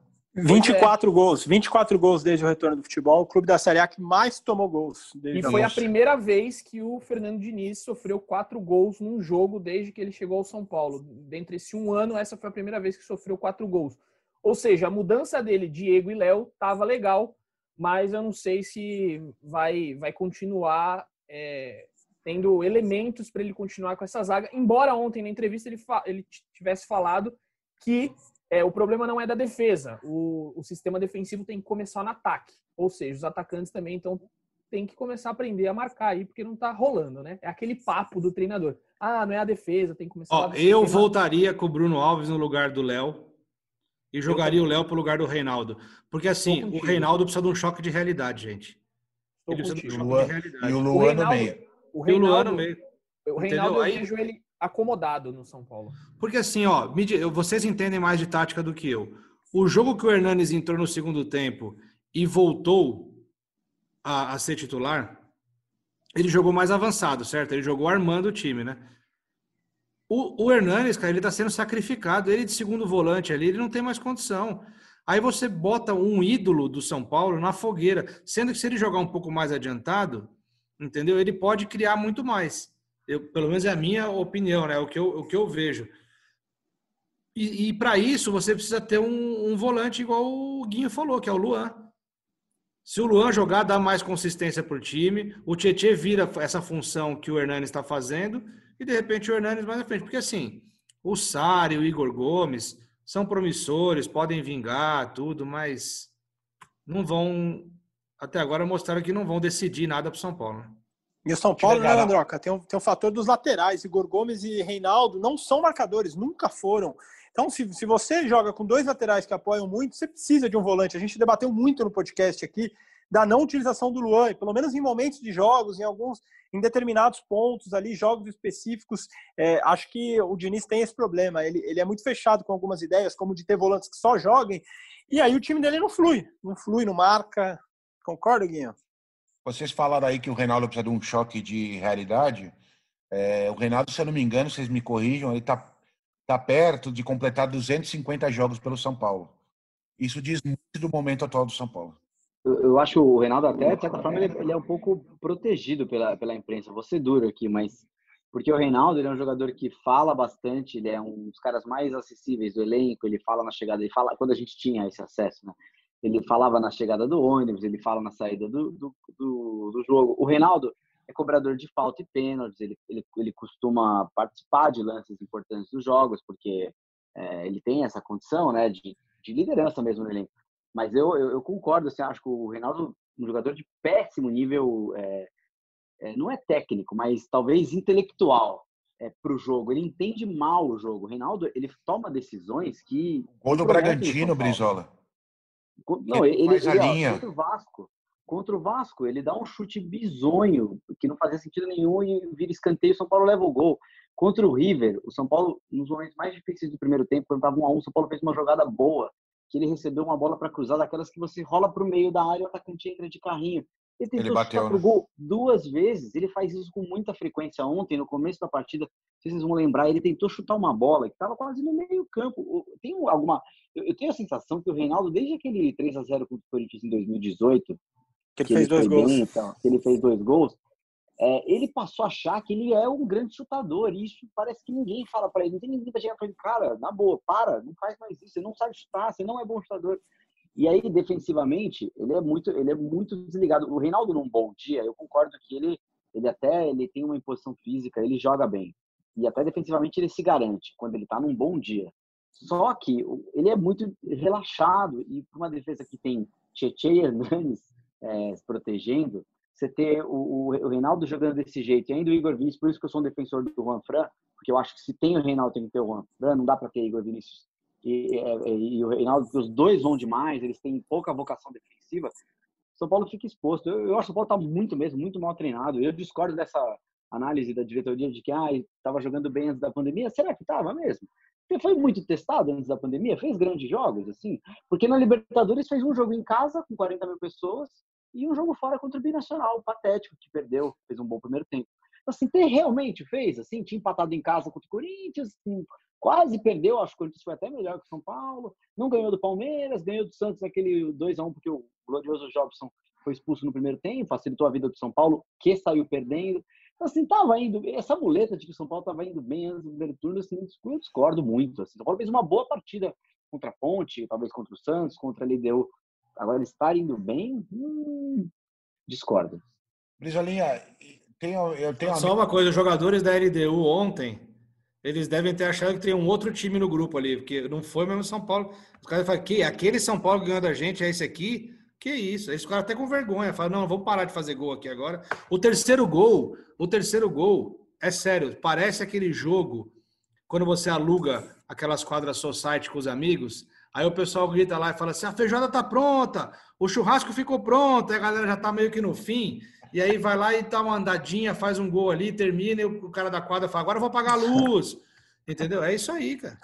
24 gols, 24 gols desde o retorno do futebol, o clube da Série A que mais tomou gols. Desde E foi a primeira vez que o Fernando Diniz sofreu quatro gols num jogo desde que ele chegou ao São Paulo. Dentre esse um ano, essa foi a primeira vez que sofreu quatro gols. Ou seja, a mudança dele, Diego e Léo, estava legal, mas eu não sei se vai, vai continuar é, tendo elementos para ele continuar com essa zaga. Embora ontem na entrevista ele, ele tivesse falado que é, o problema não é da defesa, o, o sistema defensivo tem que começar no ataque. Ou seja, os atacantes também então tem que começar a aprender a marcar aí, porque não tá rolando, né? É aquele papo do treinador. Ah, não é a defesa, tem que começar Ó, a eu voltaria com o Bruno Alves no lugar do Léo e jogaria o. Léo pro lugar do Reinaldo. Porque assim, o. Reinaldo precisa de um choque de realidade, gente. Ele precisa de um choque Luan- de realidade. E o Luan no Reinaldo- meio. O E o Luan Reinaldo, no meio. o Reinaldo eu Aí- vejo ele acomodado no São Paulo. Porque assim, ó, vocês entendem mais de tática do que eu. O jogo que o Hernanes entrou no segundo tempo e voltou a, a ser titular, ele jogou mais avançado, certo? Ele jogou armando o time, né? O, o Hernanes, cara, ele tá sendo sacrificado. Ele de segundo volante ali, ele não tem mais condição. Aí você bota um ídolo do São Paulo na fogueira, sendo que se ele jogar um pouco mais adiantado, entendeu? Ele pode criar muito mais. Eu, pelo menos é a minha opinião, né? O que eu, o que eu vejo. E, e para isso você precisa ter um, um, volante igual o Guinho falou, que é o Luan. Se o Luan jogar, dá mais consistência para o time. O Tietchan vira essa função que o Hernanes está fazendo e de repente o Hernanes mais na frente. Porque assim, o Sari, o Igor Gomes são promissores, podem vingar, tudo, mas não vão. Até agora mostraram que não vão decidir nada para São Paulo. E o São Paulo, né, Androca, tem um, tem um fator dos laterais. Igor Gomes e Reinaldo não são marcadores, nunca foram. Então, se, se você joga com dois laterais que apoiam muito, você precisa de um volante. A gente debateu muito no podcast aqui da não utilização do Luan, pelo menos em momentos de jogos, em alguns, em determinados pontos ali, jogos específicos. É, acho que o Diniz tem esse problema. Ele, ele é muito fechado com algumas ideias, como de ter volantes que só joguem, e aí o time dele não flui, não flui, não marca. Concorda, Guinho? Vocês falaram aí que o Reinaldo precisa de um choque de realidade. É, o Reinaldo, se eu não me engano, vocês me corrijam, ele está está perto de completar 250 jogos pelo São Paulo. Isso diz muito do momento atual do São Paulo. Eu, acho o Reinaldo até, de certa forma, ele, é um pouco protegido pela, pela imprensa. Vou ser duro aqui, mas porque o Reinaldo ele é um jogador que fala bastante, ele é um dos caras mais acessíveis do elenco, ele fala na chegada, ele fala quando a gente tinha esse acesso, né? Ele falava na chegada do ônibus, ele fala na saída do, do, do, do jogo. O Reinaldo, é cobrador de falta e pênaltis, ele, ele, ele costuma participar de lances importantes dos jogos, porque é, ele tem essa condição né, de, de liderança mesmo no elenco. Mas eu, eu, eu, concordo, assim, acho que o Reinaldo um jogador de péssimo nível, é, é, não é técnico, mas talvez intelectual é, para o jogo. Ele entende mal o jogo. O Reinaldo, ele toma decisões que... Gol do Bragantino, Brizola. Não, ele, ele, ele. Ó, o Vasco, Contra o Vasco, ele dá um chute bizonho, que não fazia sentido nenhum e vira escanteio, o São Paulo leva o gol. Contra o River, o São Paulo, nos momentos mais difíceis do primeiro tempo, quando estava 1 a 1 o São Paulo fez uma jogada boa, que ele recebeu uma bola para cruzar, daquelas que você rola para o meio da área e o atacante entra de carrinho. Ele tentou ele bateu, chutar pro né? gol duas vezes. Ele faz isso com muita frequência. Ontem, no começo da partida, vocês vão lembrar, ele tentou chutar uma bola que estava quase no meio campo. Tem alguma... Eu tenho a sensação que o Reinaldo, desde aquele 3 a 0 contra o Corinthians em 2018, que ele que fez ele dois gols. Bem, então, que ele fez dois gols. É, ele passou a achar que ele é um grande chutador. E isso parece que ninguém fala para ele. Não tem ninguém pra chegar pra ele, cara, na boa, para, não faz mais isso. Você não sabe chutar, você não é bom chutador. E aí, defensivamente, ele é muito, ele é muito desligado. O Reinaldo, num bom dia, eu concordo que ele, ele até ele tem uma imposição física, ele joga bem. E até defensivamente ele se garante quando ele tá num bom dia. Só que ele é muito relaxado e para uma defesa que tem Tietchan e Hernanes, é, protegendo, você ter o, o, Reinaldo jogando desse jeito e ainda o Igor Vinícius, por isso que eu sou um defensor do Juan Fran, porque eu acho que se tem o Reinaldo tem que ter o Juan Fran, não dá para ter Igor Vinícius e, e, e, o Reinaldo, porque os dois vão demais, eles têm pouca vocação defensiva, São Paulo fica exposto. Eu, eu acho que o São Paulo está muito mesmo, muito mal treinado. Eu discordo dessa análise da diretoria de que ah, estava jogando bem antes da pandemia. Será que estava mesmo? Foi muito testado antes da pandemia, fez grandes jogos, assim. Porque na Libertadores fez um jogo em casa com 40 mil pessoas e um jogo fora contra o Binacional, patético, que perdeu, fez um bom primeiro tempo. Então, assim, tem, realmente fez, assim, tinha empatado em casa contra o Corinthians, assim, quase perdeu, acho que o Corinthians foi até melhor que o São Paulo, não ganhou do Palmeiras, ganhou do Santos naquele 2 a 1 porque o glorioso Jobson foi expulso no primeiro tempo, facilitou a vida do São Paulo, que saiu perdendo. Então, assim, tava indo, essa muleta de que o São Paulo tava indo bem antes do primeiro turno, assim, eu discordo muito. Assim, o São Paulo fez uma boa partida contra a Ponte, talvez contra o Santos, contra a LDU Agora, estar indo bem, hum, discordo. Brizolinha, tem, eu tenho Só uma coisa, os jogadores da LDU ontem, eles devem ter achado que tem um outro time no grupo ali, porque não foi mesmo São Paulo. Os caras falam, que aquele São Paulo ganhando a gente é esse aqui? Que isso? Aí os caras até com vergonha, falam, não, vamos parar de fazer gol aqui agora. O terceiro gol, o terceiro gol, é sério, parece aquele jogo quando você aluga aquelas quadras society com os amigos, Aí o pessoal grita lá e fala assim: a feijoada tá pronta, o churrasco ficou pronto, aí a galera já tá meio que no fim. E aí vai lá e dá uma andadinha, faz um gol ali, termina, e o cara da quadra fala: agora eu vou apagar a luz. Entendeu? É isso aí, cara.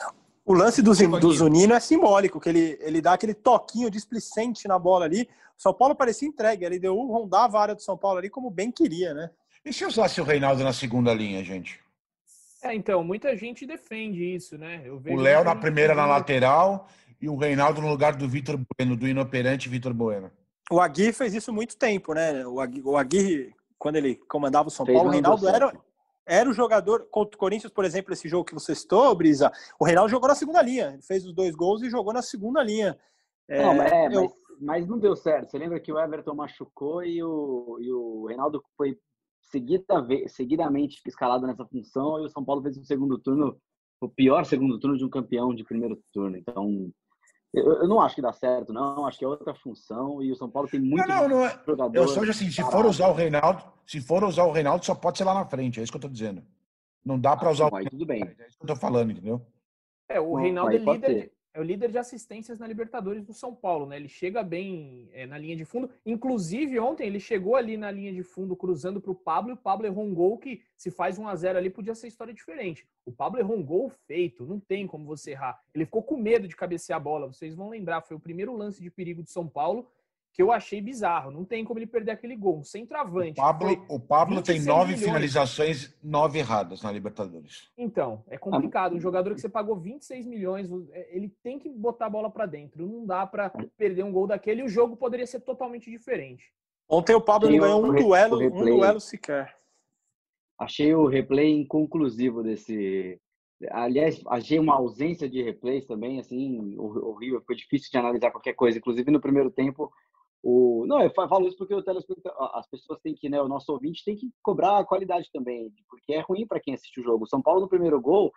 O lance do, do Zunino é simbólico, que ele, ele dá aquele toquinho displicente na bola ali. O São Paulo parecia entregue, ele deu rondava a área do São Paulo ali como bem queria, né? E se usasse o Reinaldo na segunda linha, gente? É, então, muita gente defende isso, né? o Léo na primeira na lateral e o Reinaldo no lugar do Vitor Bueno, do inoperante Vitor Bueno. O Aguirre fez isso muito tempo, né? O Aguirre, o Aguirre quando ele comandava o São Paulo, o Reinaldo era, era o jogador contra o Corinthians, por exemplo, esse jogo que você citou, Brisa. O Reinaldo jogou na segunda linha, ele fez os dois gols e jogou na segunda linha. É, não, é, eu... mas, mas, não deu certo. Você lembra que o Everton machucou e o, e o Reinaldo foi seguida, seguidamente escalado nessa função e o São Paulo fez o segundo turno, o pior segundo turno de um campeão de primeiro turno. Então, eu, eu, não acho que dá certo, não. Acho que é outra função e o São Paulo tem muito não, não, não é. jogador. Eu só assim, se for usar o Reinaldo, se for usar o Reinaldo, só pode ser lá na frente. É isso que eu tô dizendo. Não dá para ah, usar vai, o. Tudo bem. É isso que eu tô falando, entendeu? É, o Reinaldo é líder, é o líder de assistências na Libertadores do São Paulo, né? Ele chega bem é, na linha de fundo. Inclusive, ontem ele chegou ali na linha de fundo, cruzando para o Pablo, e o Pablo errou um gol que, se faz 1 a 0 ali, podia ser história diferente. O Pablo errou um gol feito, não tem como você errar. Ele ficou com medo de cabecear a bola, vocês vão lembrar, foi o primeiro lance de perigo de São Paulo que eu achei bizarro. Não tem como ele perder aquele gol. Um centroavante. O Pablo, o Pablo tem nove milhões. finalizações, nove erradas na Libertadores. Então, é complicado. Um jogador que você pagou 26 milhões, é, ele tem que botar a bola para dentro. Não dá para perder um gol daquele e o jogo poderia ser totalmente diferente. Ontem o Pablo não ganhou um duelo, um duelo sequer. Achei o replay inconclusivo desse. Aliás, achei uma ausência de replays também, assim, horrível. Foi difícil de analisar qualquer coisa. Inclusive, no primeiro tempo, o, não, eu falo isso porque o as pessoas têm que, né, o nosso ouvinte tem que cobrar a qualidade também, porque é ruim para quem assiste o jogo. O São Paulo no primeiro gol,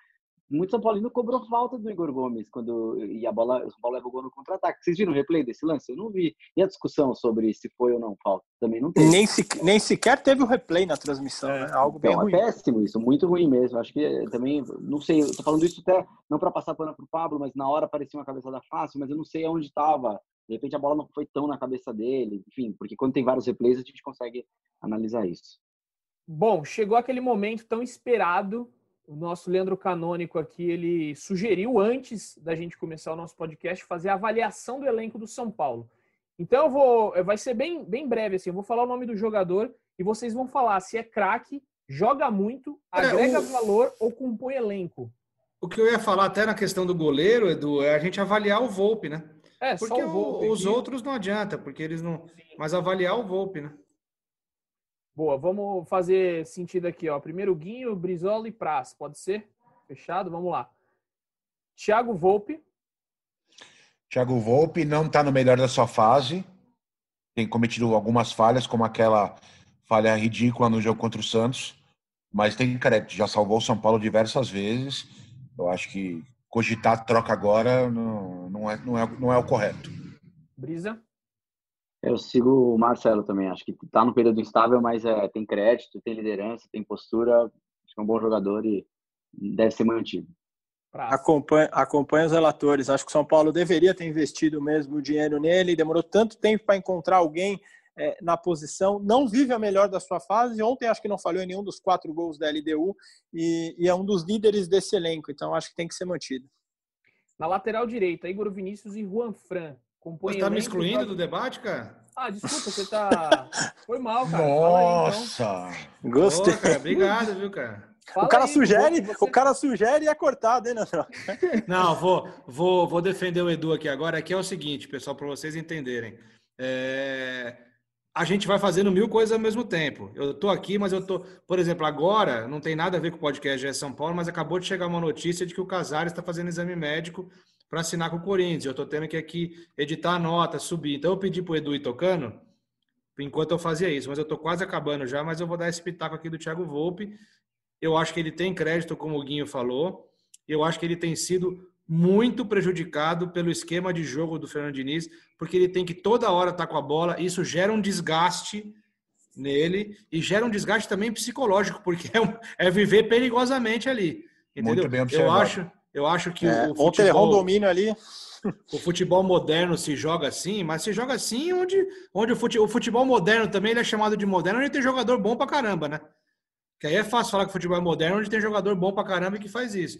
muito São Paulino cobrou falta do Igor Gomes quando e a bola, o São Paulo levou o gol no contra-ataque. Vocês viram o replay desse lance? Eu não vi. E a discussão sobre se foi ou não falta? Também não teve. Nem, se, nem sequer teve o replay na transmissão, é, né? Algo bem então, ruim. É péssimo isso, muito ruim mesmo. Acho que eh, também, não sei, eu tô falando isso até não para passar pano pro Pablo, mas na hora parecia uma cabeçada fácil, mas eu não sei aonde estava de repente a bola não foi tão na cabeça dele, enfim, porque quando tem vários replays a gente consegue analisar isso. Bom, chegou aquele momento tão esperado. O nosso Leandro Canônico aqui, ele sugeriu antes da gente começar o nosso podcast fazer a avaliação do elenco do São Paulo. Então eu vou, vai ser bem, bem breve assim, eu vou falar o nome do jogador e vocês vão falar se é craque, joga muito, é, agrega é, o... valor ou compõe elenco. O que eu ia falar até na questão do goleiro, Edu, é a gente avaliar o Volpe, né? É, porque o os aqui. outros não adianta, porque eles não. Sim. Mas avaliar o Volpe, né? Boa, vamos fazer sentido aqui, ó. Primeiro Guinho, Brizola e Praz, pode ser? Fechado? Vamos lá. Thiago Volpe. Thiago Volpe não está no melhor da sua fase. Tem cometido algumas falhas, como aquela falha ridícula no jogo contra o Santos. Mas tem crédito, já salvou o São Paulo diversas vezes. Eu acho que cogitar troca agora não, não, é, não, é, não é o correto. Brisa? Eu sigo o Marcelo também. Acho que está no período instável, mas é, tem crédito, tem liderança, tem postura. Acho que é um bom jogador e deve ser mantido. Acompanha, acompanha os relatores. Acho que o São Paulo deveria ter investido mesmo o dinheiro nele. Demorou tanto tempo para encontrar alguém é, na posição, não vive a melhor da sua fase. Ontem acho que não falhou em nenhum dos quatro gols da LDU e, e é um dos líderes desse elenco, então acho que tem que ser mantido. Na lateral direita, Igor Vinícius e Juan Fran. Você tá me excluindo do debate, cara? Ah, desculpa, você tá. Foi mal, cara. Nossa! Aí, então. Gostei. Pô, cara, obrigado, viu, cara? Fala o cara aí, sugere, você... o cara sugere e é cortado, hein, Nandrão? Não, vou, vou, vou defender o Edu aqui agora. Aqui é o seguinte, pessoal, para vocês entenderem. É a gente vai fazendo mil coisas ao mesmo tempo. Eu estou aqui, mas eu estou, por exemplo, agora não tem nada a ver com o podcast de São Paulo, mas acabou de chegar uma notícia de que o Casares está fazendo exame médico para assinar com o Corinthians. Eu estou tendo que aqui editar a nota, subir. Então eu pedi para o Edu ir tocando enquanto eu fazia isso, mas eu estou quase acabando já, mas eu vou dar esse pitaco aqui do Thiago Volpe. Eu acho que ele tem crédito, como o Guinho falou. Eu acho que ele tem sido muito prejudicado pelo esquema de jogo do Fernando Diniz, porque ele tem que toda hora estar tá com a bola, isso gera um desgaste nele e gera um desgaste também psicológico, porque é, um, é viver perigosamente ali. Entendeu? Muito bem observado. Eu acho, eu acho que é, o futebol, um domínio ali. O futebol moderno se joga assim, mas se joga assim onde, onde o, futebol, o futebol moderno também ele é chamado de moderno, onde tem jogador bom pra caramba, né? Que aí é fácil falar que o futebol é moderno, onde tem jogador bom pra caramba e que faz isso.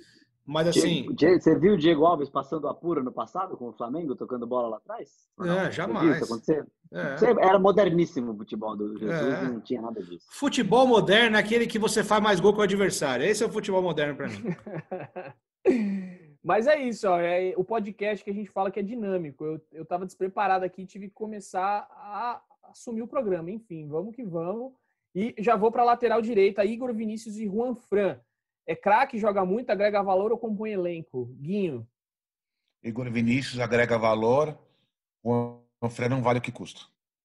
Mas assim. Diego, você viu o Diego Alves passando apuro no passado com o Flamengo, tocando bola lá atrás? É, jamais. É. Era moderníssimo o futebol do Jesus é. não tinha nada disso. Futebol moderno é aquele que você faz mais gol que o adversário. Esse é o futebol moderno para mim. Mas é isso, ó, é o podcast que a gente fala que é dinâmico. Eu, eu tava despreparado aqui, tive que começar a assumir o programa. Enfim, vamos que vamos. E já vou para a lateral direita, Igor Vinícius e Juan Fran. É craque, joga muito, agrega valor ou compõe elenco? Guinho. Igor Vinícius agrega valor, Juan Fran não vale o que custa.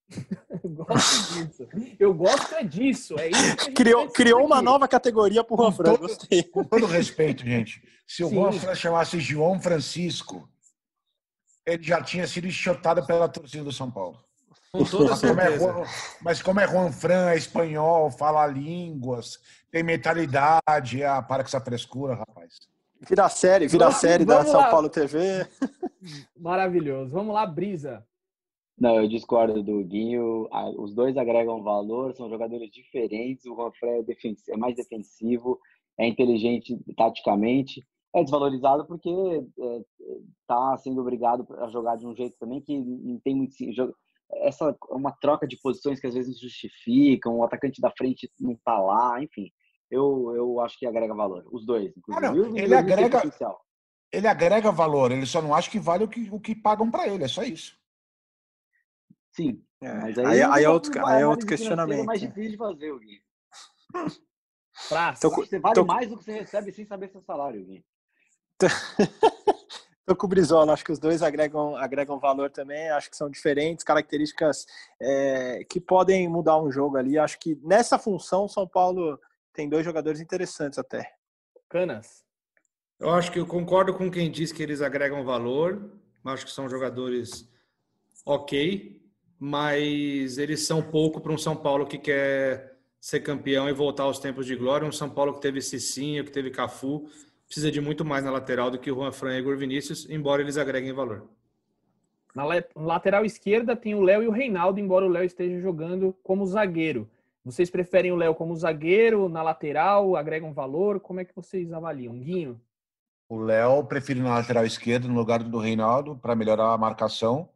Eu gosto disso. Eu gosto é disso. É isso Criou, criou uma nova categoria pro Juan Fran, gostei. Com todo respeito, gente, se o. Juan Fran chamasse João Francisco, ele já tinha sido enxotado pela torcida do São Paulo. Com toda Mas como, é certeza. Juan, mas como é Juan Fran, é espanhol, fala línguas, tem mentalidade, ah, para com essa frescura, rapaz. Vira série, vira Vamos- série da vamos São lá. Paulo TV. Maravilhoso. Vamos lá, Brisa. Não, eu discordo do Guinho. Ah, Os dois agregam valor, são jogadores diferentes. O Rafael é, é mais defensivo, é inteligente taticamente. É desvalorizado porque está sendo obrigado a jogar de um jeito também que não tem muito. Essa é uma troca de posições que às vezes não justificam, o atacante da frente não tá lá, enfim. Eu, eu acho que agrega valor. Os dois, inclusive. Ah, não, ele agrega-. Ele agrega valor, ele só não acha que vale o que, o que pagam para ele, é só isso. Sim. É, Mas aí, aí é uma outro, aí é análise outro questionamento. mais difícil de fazer, o Gui. Praça. Tô Você vale tô- mais do que você recebe sem saber seu salário, Gui. Tô com o Brizola, acho que os dois agregam, agregam valor também, acho que são diferentes, características é, que podem mudar um jogo ali. Acho que nessa função, São Paulo tem dois jogadores interessantes até. Canas. Eu acho que eu concordo com quem diz que eles agregam valor. Acho que são jogadores ok, mas eles são pouco para um São Paulo que quer ser campeão e voltar aos tempos de glória. Um São Paulo que teve Cicinho, que teve Cafu, precisa de muito mais na lateral do que o Juan Fran e Igor Vinícius, embora eles agreguem valor. Na la- lateral esquerda tem o Léo e o Reinaldo, embora o Léo esteja jogando como zagueiro. Vocês preferem o Léo como zagueiro, na lateral, agregam valor? Como é que vocês avaliam? Guinho? O Léo prefere na lateral esquerda no lugar do Reinaldo para melhorar a marcação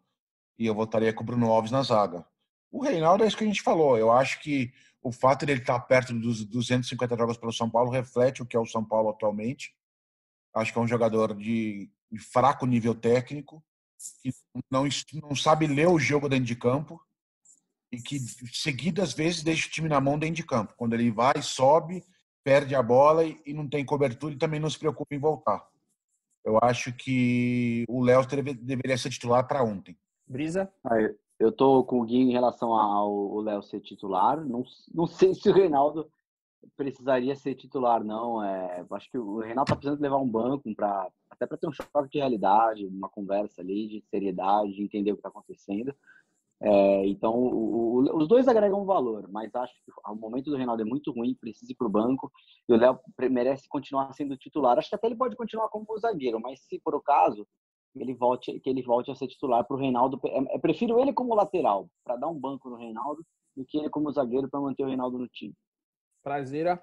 e eu votaria com o Bruno Alves na zaga. O Reinaldo é isso que a gente falou. Eu acho que o fato de ele estar perto dos 250 jogos pelo São Paulo reflete o que é o São Paulo atualmente. Acho que é um jogador de, de fraco nível técnico, que não, não sabe ler o jogo dentro de campo e que seguidas vezes deixa o time na mão dentro de campo. Quando ele vai, sobe, perde a bola e, e não tem cobertura e também não se preocupa em voltar. Eu acho que o Léo deve- deveria ser titular para ontem. Brisa? Ah, eu- tô com o Gui em relação ao Léo ser titular. Não, não sei se o Reinaldo precisaria ser titular, não. É, acho que o Reinaldo tá precisando levar um banco para até para ter um choque de realidade, uma conversa ali de seriedade, de entender o que está acontecendo. É, então, o- o- os dois agregam valor, mas acho que o momento do Reinaldo é muito ruim, precisa ir para o banco, e o Léo merece continuar sendo titular. Acho que até ele pode continuar como zagueiro, mas se por acaso ele volte, que ele volte a ser titular para o Reinaldo. é- Eu prefiro ele como lateral, para dar um banco no Reinaldo, do que ele como zagueiro para manter o Reinaldo no time. Prazeira.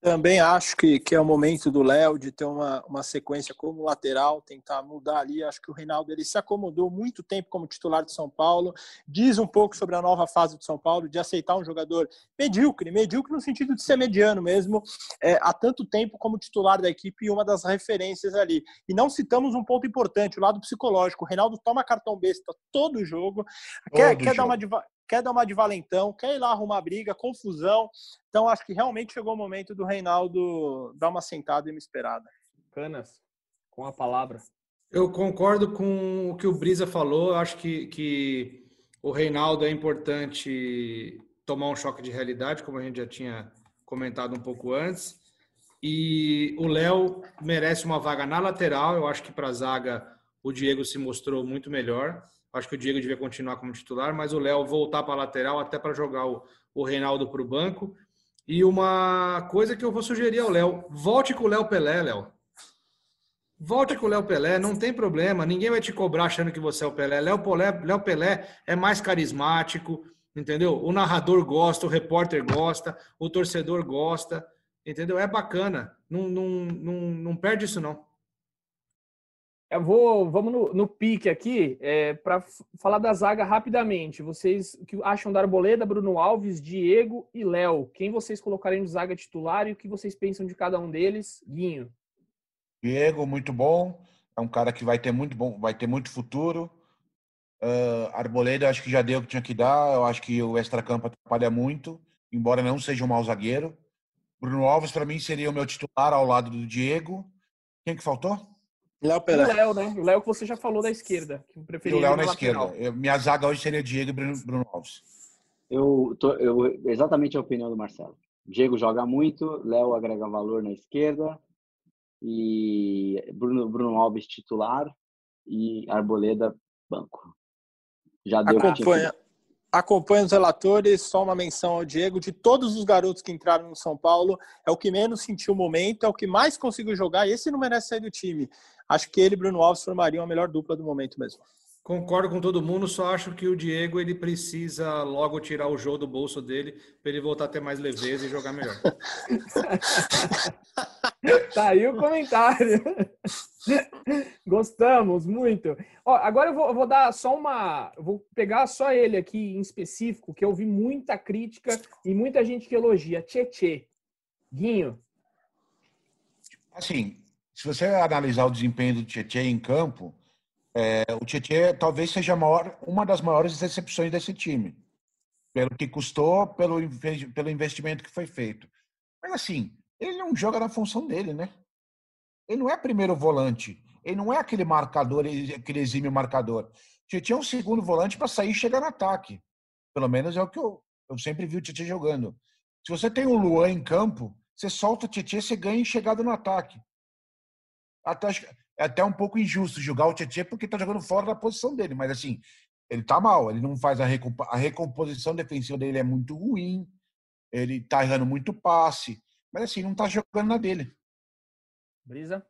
Também acho que, que é o momento do Léo de ter uma, uma sequência como lateral, tentar mudar ali. Acho que o Reinaldo ele se acomodou muito tempo como titular de São Paulo. Diz um pouco sobre a nova fase de São Paulo, de aceitar um jogador medíocre, medíocre no sentido de ser mediano mesmo, é, há tanto tempo como titular da equipe e uma das referências ali. E não citamos um ponto importante, o lado psicológico. O Reinaldo toma cartão besta todo jogo, quer, Todo quer, dar jogo. uma de, va- quer dar uma de valentão, quer ir lá arrumar briga, confusão. Então, acho que realmente chegou o momento do Reinaldo dar uma sentada e uma esperada. Canas. Com a palavra. Eu concordo com o que o Brisa falou. Acho que, que o Reinaldo é importante tomar um choque de realidade, como a gente já tinha comentado um pouco antes. E o Léo merece uma vaga na lateral. Eu acho que para a zaga o Diego se mostrou muito melhor. Acho que o Diego devia continuar como titular, mas o Léo voltar para a lateral até para jogar o, o Reinaldo para o banco. E uma coisa que eu vou sugerir ao Léo: volte com o Léo Pelé, Léo. Volte com o Léo Pelé, não tem problema. Ninguém vai te cobrar achando que você é o Pelé. Léo Pelé, Léo Pelé é mais carismático, entendeu? O narrador gosta, o repórter gosta, o torcedor gosta, entendeu? É bacana. Não, não, não, não perde isso, não. Eu vou, vamos no, no pique aqui, é, para falar da zaga rapidamente. Vocês o que acham da Arboleda, Bruno Alves, Diego e Léo? Quem vocês colocariam de zaga titular e o que vocês pensam de cada um deles? Guinho. Diego, muito bom. É um cara que vai ter muito bom, vai ter muito futuro. Uh, Arboleda, acho que já deu o que tinha que dar. Eu acho que o extracampo atrapalha muito, embora não seja um mau zagueiro. Bruno Alves, para mim, seria o meu titular ao lado do Diego. Quem que faltou? Léo Pelé. O Léo, né? O Léo que você já falou da esquerda. Que e o Léo na esquerda. Eu, minha zaga hoje seria Diego e Bruno, Bruno Alves. Eu, tô, eu exatamente a opinião do Marcelo. Diego joga muito, Léo agrega valor na esquerda e Bruno, Bruno Alves titular e Arboleda banco. Já deu acompanha, acompanha os relatores, só uma menção ao Diego. De todos os garotos que entraram no São Paulo, é o que menos sentiu o momento, é o que mais conseguiu jogar, e esse não merece sair do time. Acho que ele e Bruno Alves formariam a melhor dupla do momento mesmo. Concordo com todo mundo, só acho que o Diego ele precisa logo tirar o jogo do bolso dele para ele voltar a ter mais leveza e jogar melhor. tá aí o comentário. Gostamos muito. Ó, agora eu vou, vou, dar só uma. Vou pegar só ele aqui em específico, que eu vi muita crítica e muita gente que elogia. Tietê. Guinho. Assim, se você analisar o desempenho do Tietê em campo, é, o Tietchan talvez seja maior, uma das maiores decepções desse time, pelo que custou, pelo, pelo investimento que foi feito. Mas assim, ele não joga na função dele, né? Ele não é primeiro volante, ele não é aquele marcador, aquele exímio marcador. Tietchan é um segundo volante para sair e chegar no ataque. Pelo menos é o que eu, eu sempre vi o Tietchan jogando. Se você tem o Luan em campo, você solta o Tietchan, você ganha em chegada no ataque. Até, é até um pouco injusto julgar o Tietchan porque está jogando fora da posição dele, mas assim, ele está mal, ele não faz a, recomp a recomposição defensiva dele é muito ruim, ele está errando muito passe, mas assim, não está jogando na dele. Brisa?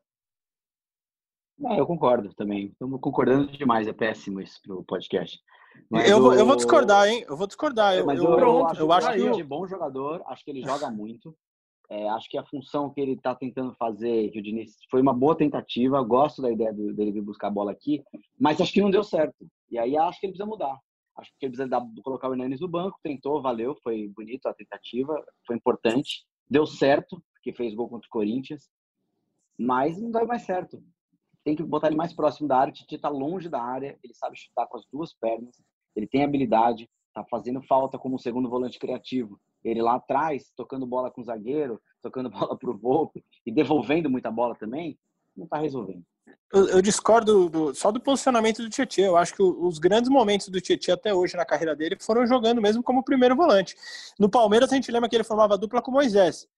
Não, eu concordo também. Estamos concordando demais, é péssimo isso pro podcast. Mas eu, o... vou, eu vou discordar, hein? Eu vou discordar. Eu, mas eu, eu, eu acho, eu acho que de bom jogador, acho que ele joga muito. É, acho que a função que ele está tentando fazer, que o Diniz foi uma boa tentativa, gosto da ideia do, dele vir buscar a bola aqui, mas acho que não deu certo. E aí acho que ele precisa mudar. Acho que ele precisa dar, colocar o Hernanes no banco, tentou, valeu, foi bonito a tentativa, foi importante, deu certo, porque fez gol contra o Corinthians, mas não deu mais certo. Tem que botar ele mais próximo da área, o Titi está longe da área, ele sabe chutar com as duas pernas, ele tem habilidade, está fazendo falta como segundo volante criativo ele lá atrás, tocando bola com o zagueiro, tocando bola para o Volpe e devolvendo muita bola também, não está resolvendo. Eu, eu discordo do, só do posicionamento do Tietchan. Eu acho que os grandes momentos do Tietchan até hoje na carreira dele foram jogando mesmo como primeiro volante. No Palmeiras, a gente lembra que ele formava dupla com Moisés.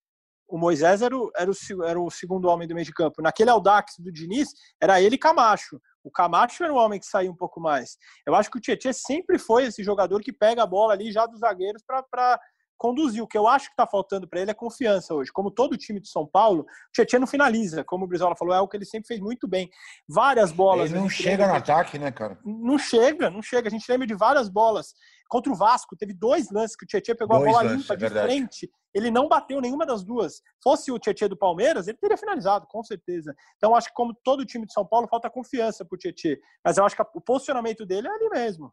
O Moisés era o, era o, era o segundo homem do meio de campo. Naquele Audax do Diniz, era ele e Camacho. O Camacho era o homem que saía um pouco mais. Eu acho que o Tietchan sempre foi esse jogador que pega a bola ali já dos zagueiros para conduzir. O que eu acho que está faltando para ele é confiança hoje. Como todo time de São Paulo, o Tietchan não finaliza, como o Brizola falou, é o que ele sempre fez muito bem. Várias bolas. Ele não chega no ataque, né, cara? Não chega, não chega. A gente lembra de várias bolas. Contra o Vasco, teve dois lances que o Tietchan pegou dois a bola lances, limpa é de frente. Ele não bateu nenhuma das duas. Fosse o Tietchan do Palmeiras, ele teria finalizado, com certeza. Então, acho que como todo time de São Paulo, falta confiança pro Tietchan. Mas eu acho que o posicionamento dele é ali mesmo.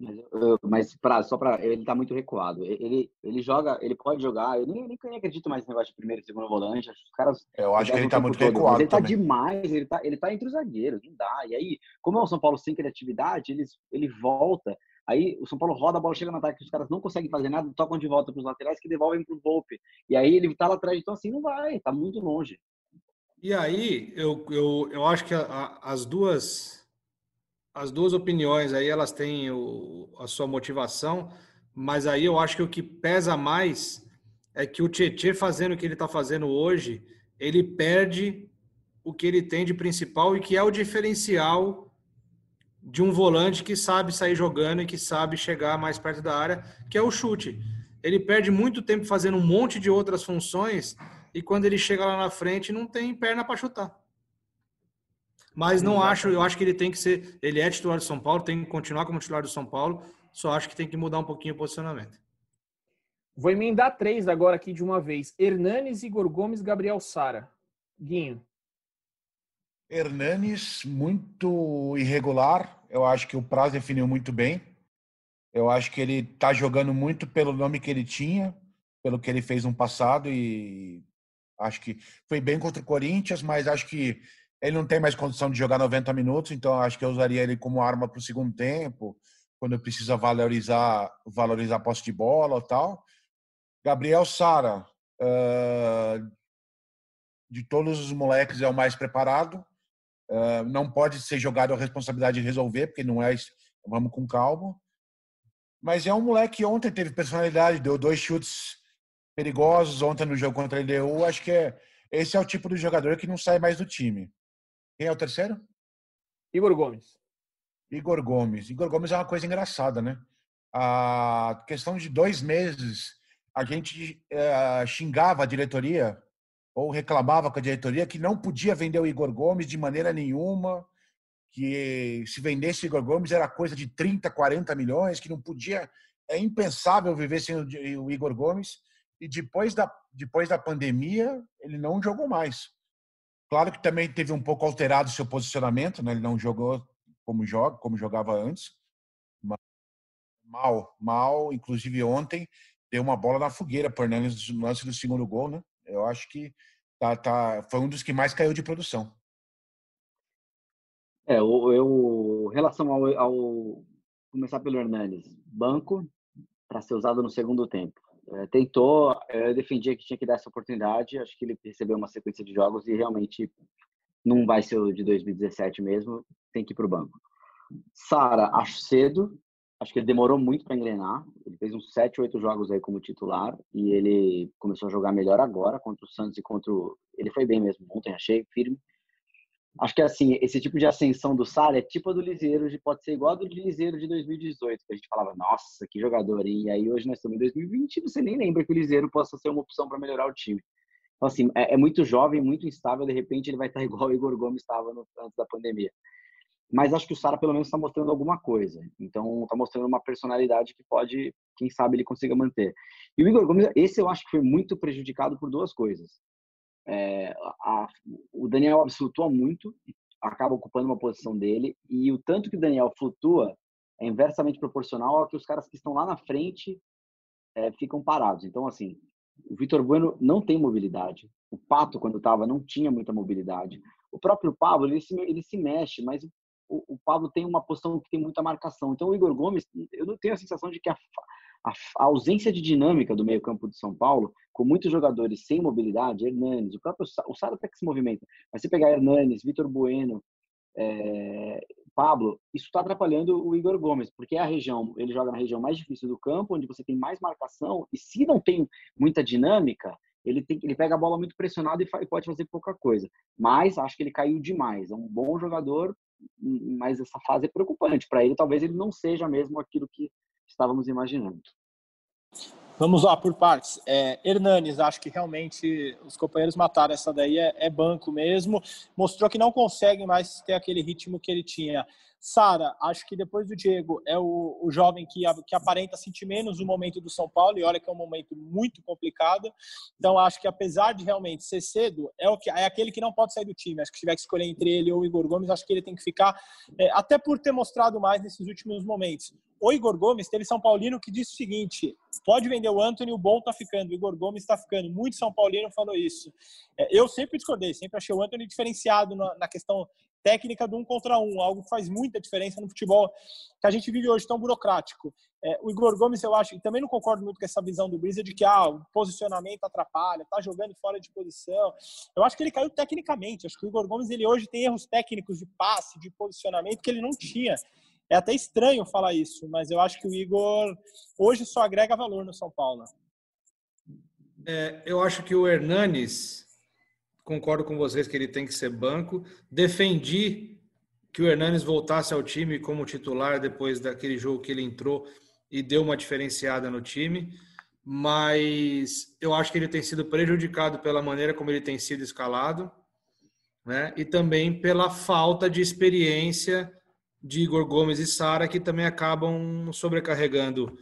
Mas, mas pra, só para ele tá muito recuado. Ele, ele joga, ele pode jogar. Eu nem, nem, nem acredito mais nesse negócio de primeiro e segundo volante. Acho os caras. Eu acho que ele tá muito todo. recuado. Mas ele tá também. demais. Ele tá, ele tá entre os zagueiros. Não dá. E aí, como é o São Paulo sem criatividade, ele, ele volta. Aí o São Paulo roda, a bola chega no ataque, os caras não conseguem fazer nada, tocam de volta para os laterais que devolvem para o Volpe. E aí ele tá lá atrás, então assim não vai, tá muito longe. E aí eu, eu, eu acho que a, a, as duas as duas opiniões aí elas têm o, a sua motivação, mas aí eu acho que o que pesa mais é que o Tietchan fazendo o que ele está fazendo hoje, ele perde o que ele tem de principal e que é o diferencial de um volante que sabe sair jogando e que sabe chegar mais perto da área, que é o chute. Ele perde muito tempo fazendo um monte de outras funções e quando ele chega lá na frente não tem perna para chutar. Mas não acho, eu acho que ele tem que ser, ele é titular do São Paulo, tem que continuar como titular do São Paulo, só acho que tem que mudar um pouquinho o posicionamento. Vou emendar três agora aqui de uma vez. Hernanes, Igor Gomes, Gabriel Sara. Guinho. Hernanes, muito irregular. Eu acho que o prazo definiu muito bem. Eu acho que ele está jogando muito pelo nome que ele tinha, pelo que ele fez no passado e Acho que foi bem contra o Corinthians, mas acho que ele não tem mais condição de jogar 90 minutos, então acho que eu usaria ele como arma para o segundo tempo, quando precisa valorizar, valorizar a posse de bola ou tal. Gabriel Sara, uh, de todos os moleques, é o mais preparado. Uh, não pode ser jogado a responsabilidade de resolver, porque não é. Vamos com calma. Mas é um moleque que ontem teve personalidade, deu dois chutes perigosos ontem no jogo contra a LDU. Acho que é, esse é o tipo de jogador que não sai mais do time. Quem é o terceiro? Igor Gomes. Igor Gomes. Igor Gomes é uma coisa engraçada, né? A questão de dois meses, a gente é, xingava a diretoria ou reclamava com a diretoria que não podia vender o Igor Gomes de maneira nenhuma, que se vendesse o Igor Gomes era coisa de 30, 40 milhões, que não podia, é impensável viver sem o Igor Gomes. E depois da, depois da pandemia, ele não jogou mais. Claro que também teve um pouco alterado seu posicionamento, né? Ele não jogou como joga, como jogava antes. Mal, mal. Inclusive ontem deu uma bola na fogueira por Hernandes no lance do segundo gol, né? Eu acho que tá, tá, foi um dos que mais caiu de produção. É, eu, eu relação ao, ao começar pelo Hernandes, banco para ser usado no segundo tempo é, tentou, eu defendia que tinha que dar essa oportunidade, acho que ele recebeu uma sequência de jogos e realmente não vai ser o de 2017 mesmo, tem que ir para o banco. Sara, acho cedo, acho que ele demorou muito para engrenar, ele fez uns 7, 8 jogos aí como titular e ele começou a jogar melhor agora contra o Santos e contra o... Ele foi bem mesmo ontem, achei firme, Acho que assim, esse tipo de ascensão do Sara é tipo a do Liseiro, de, pode ser igual a do Liseiro de 2018, que a gente falava, nossa, que jogador, hein? e aí hoje nós estamos em 2020 e você nem lembra que o Liseiro possa ser uma opção para melhorar o time. Então, assim, é, é, muito jovem, muito instável, de repente ele vai estar igual o Igor Gomes estava antes da pandemia. Mas acho que o Sara pelo menos está mostrando alguma coisa. Então, está mostrando uma personalidade que pode, quem sabe, ele consiga manter. E o Igor Gomes, esse eu acho que foi muito prejudicado por duas coisas. É, a, o Daniel flutua muito, acaba ocupando uma posição dele, e o tanto que o Daniel flutua é inversamente proporcional ao que os caras que estão lá na frente é, ficam parados. Então, assim, o Vitor Bueno não tem mobilidade. O Pato, quando estava, não tinha muita mobilidade. O próprio Pablo, ele se, ele se mexe, mas o, o Pablo tem uma posição que tem muita marcação. Então, o Igor Gomes, eu não tenho a sensação de que a, a, ausência de dinâmica do meio-campo de São Paulo, com muitos jogadores sem mobilidade, Hernanes, o próprio o Sara até que se movimenta, mas se pegar Hernanes, Vitor Bueno, é, Pablo, isso está atrapalhando o Igor Gomes, porque é a região, ele joga na região mais difícil do campo, onde você tem mais marcação, e se não tem muita dinâmica, ele, tem, ele pega a bola muito pressionado e, pode fazer pouca coisa. Mas acho que ele caiu demais. É um bom jogador, mas essa fase é preocupante. Para ele, talvez ele não seja mesmo aquilo que estávamos imaginando. Vamos lá por partes. É, Hernanes, acho que realmente os companheiros mataram essa daí, é, é, banco mesmo. Mostrou que não consegue mais ter aquele ritmo que ele tinha. Sara, acho que depois do Diego é o, o jovem que, que aparenta sentir menos o momento do São Paulo, e olha que é um momento muito complicado. Então, acho que apesar de realmente ser cedo, é, o que, é aquele que não pode sair do time. Acho que tiver que escolher entre ele ou o Igor Gomes, acho que ele tem que ficar, é, até por ter mostrado mais nesses últimos momentos o Igor Gomes teve São Paulino que disse o seguinte: pode vender o Anthony, o bom tá ficando, o Igor Gomes está ficando. Muito São Paulino falou isso. É, eu sempre discordei, sempre achei o Anthony diferenciado na questão técnica do um contra um, algo que faz muita diferença no futebol que a gente vive hoje tão burocrático. É, o Igor Gomes, eu acho, e também não concordo muito com essa visão do Brisa de que ah, o posicionamento atrapalha, tá jogando fora de posição. Eu acho que ele caiu tecnicamente. Acho que o Igor Gomes ele hoje tem erros técnicos de passe, de posicionamento que ele não tinha. É até estranho falar isso, mas eu acho que o Igor hoje só agrega valor no São Paulo. É, eu acho que o Hernanes, concordo com vocês que ele tem que ser banco. Defendi que o Hernanes voltasse ao time como titular depois daquele jogo que ele entrou e deu uma diferenciada no time, mas eu acho que ele tem sido prejudicado pela maneira como ele tem sido escalado, né? E também pela falta de experiência de Igor Gomes e Sara que também acabam sobrecarregando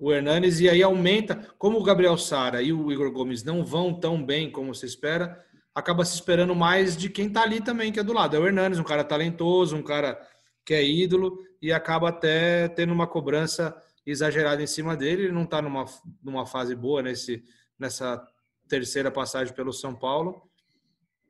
o Hernanes e aí aumenta, como o Gabriel Sara e o Igor Gomes não vão tão bem como se espera, acaba se esperando mais de quem tá ali também, que é do lado. É o Hernanes, um cara talentoso, um cara que é ídolo e acaba até tendo uma cobrança exagerada em cima dele. Ele não tá numa, numa fase boa nesse, nessa terceira passagem pelo São Paulo,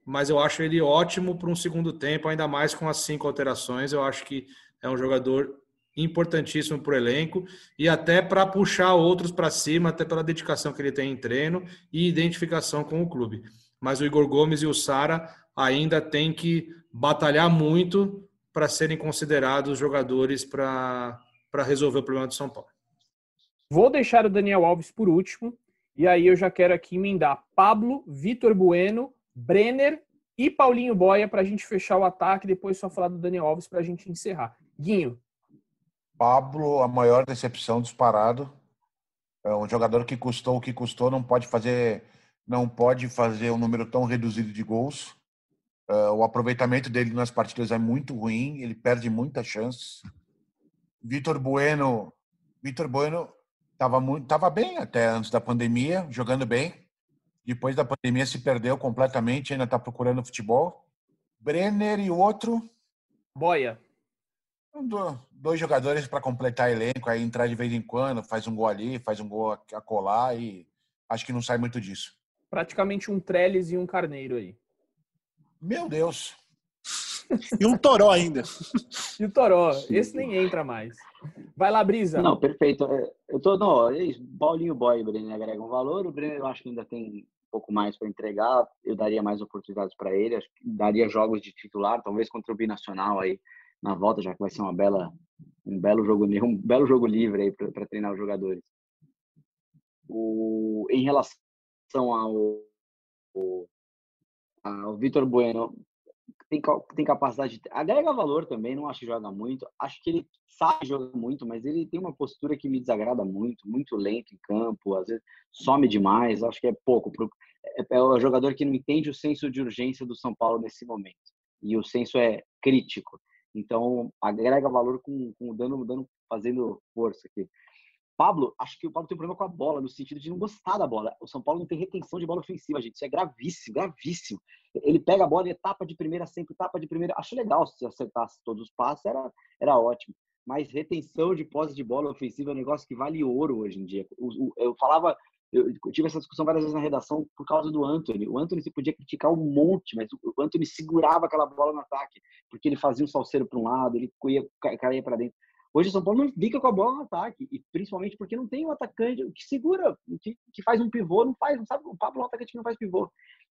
mas eu acho ele ótimo para um segundo tempo, ainda mais com as cinco alterações. Eu acho que é um jogador importantíssimo para o elenco e até para puxar outros para cima, até pela dedicação que ele tem em treino e identificação com o clube. Mas o Igor Gomes e o Sara ainda têm que batalhar muito para serem considerados jogadores para resolver o problema do São Paulo. Vou deixar o Daniel Alves por último, e aí eu já quero aqui emendar Pablo, Vitor Bueno, Brenner e Paulinho Boia para a gente fechar o ataque, depois só falar do Daniel Alves para a gente encerrar. Guinho. Pablo, a maior decepção disparado. É um jogador que custou o que custou, não pode fazer, não pode fazer um número tão reduzido de gols. Uh, o aproveitamento dele nas partidas é muito ruim, ele perde muitas chances. Vitor Bueno, Vitor Bueno estava muito, tava bem até antes da pandemia, jogando bem. Depois da pandemia se perdeu completamente, ainda está procurando futebol. Brenner e outro. Boia. Dois jogadores para completar elenco, aí entrar de vez em quando, faz um gol ali, faz um gol a colar e acho que não sai muito disso. Praticamente um Trellis e um Carneiro aí. Meu Deus. E um Toró ainda. e o Toró, esse nem entra mais. Vai lá, Brisa. Não, perfeito. É, eu tô, não, é isso. Paulinho Boy e o Brenner agregam valor. O Brenner eu acho que ainda tem um pouco mais para entregar. Eu daria mais oportunidades para ele. Acho que daria jogos de titular, talvez contra o Binacional aí na volta, já que vai ser uma bela, um belo jogo, um belo jogo livre aí para treinar os jogadores. O, em relação ao, ao, ao Vitor Bueno, tem, tem capacidade, de, agrega valor também, não acho que joga muito. Acho que ele sabe jogar muito, mas ele tem uma postura que me desagrada muito, muito lento em campo, às vezes some demais, acho que é pouco. É, é o jogador que não entende o senso de urgência do São Paulo nesse momento. E o senso é crítico. Então, agrega valor com, com dando, dando, fazendo força aqui. Pablo, acho que o Pablo tem um problema com a bola, no sentido de não gostar da bola. O São Paulo não tem retenção de bola ofensiva, gente. Isso é gravíssimo, gravíssimo. Ele pega a bola etapa de primeira, sempre etapa de primeira. Acho legal se acertasse todos os passos, era, era ótimo. Mas retenção de posse de bola ofensiva é um negócio que vale ouro hoje em dia. Eu falava, eu tive essa discussão várias vezes na redação por causa do Anthony. O Anthony se podia criticar um monte, mas o Anthony segurava aquela bola no ataque, porque ele fazia um salseiro para um lado, ele caía para dentro. Hoje o São Paulo não fica com a bola no ataque, e principalmente porque não tem um atacante que segura, que, que faz um pivô, não faz, não sabe, o Pablo é um atacante que não faz pivô.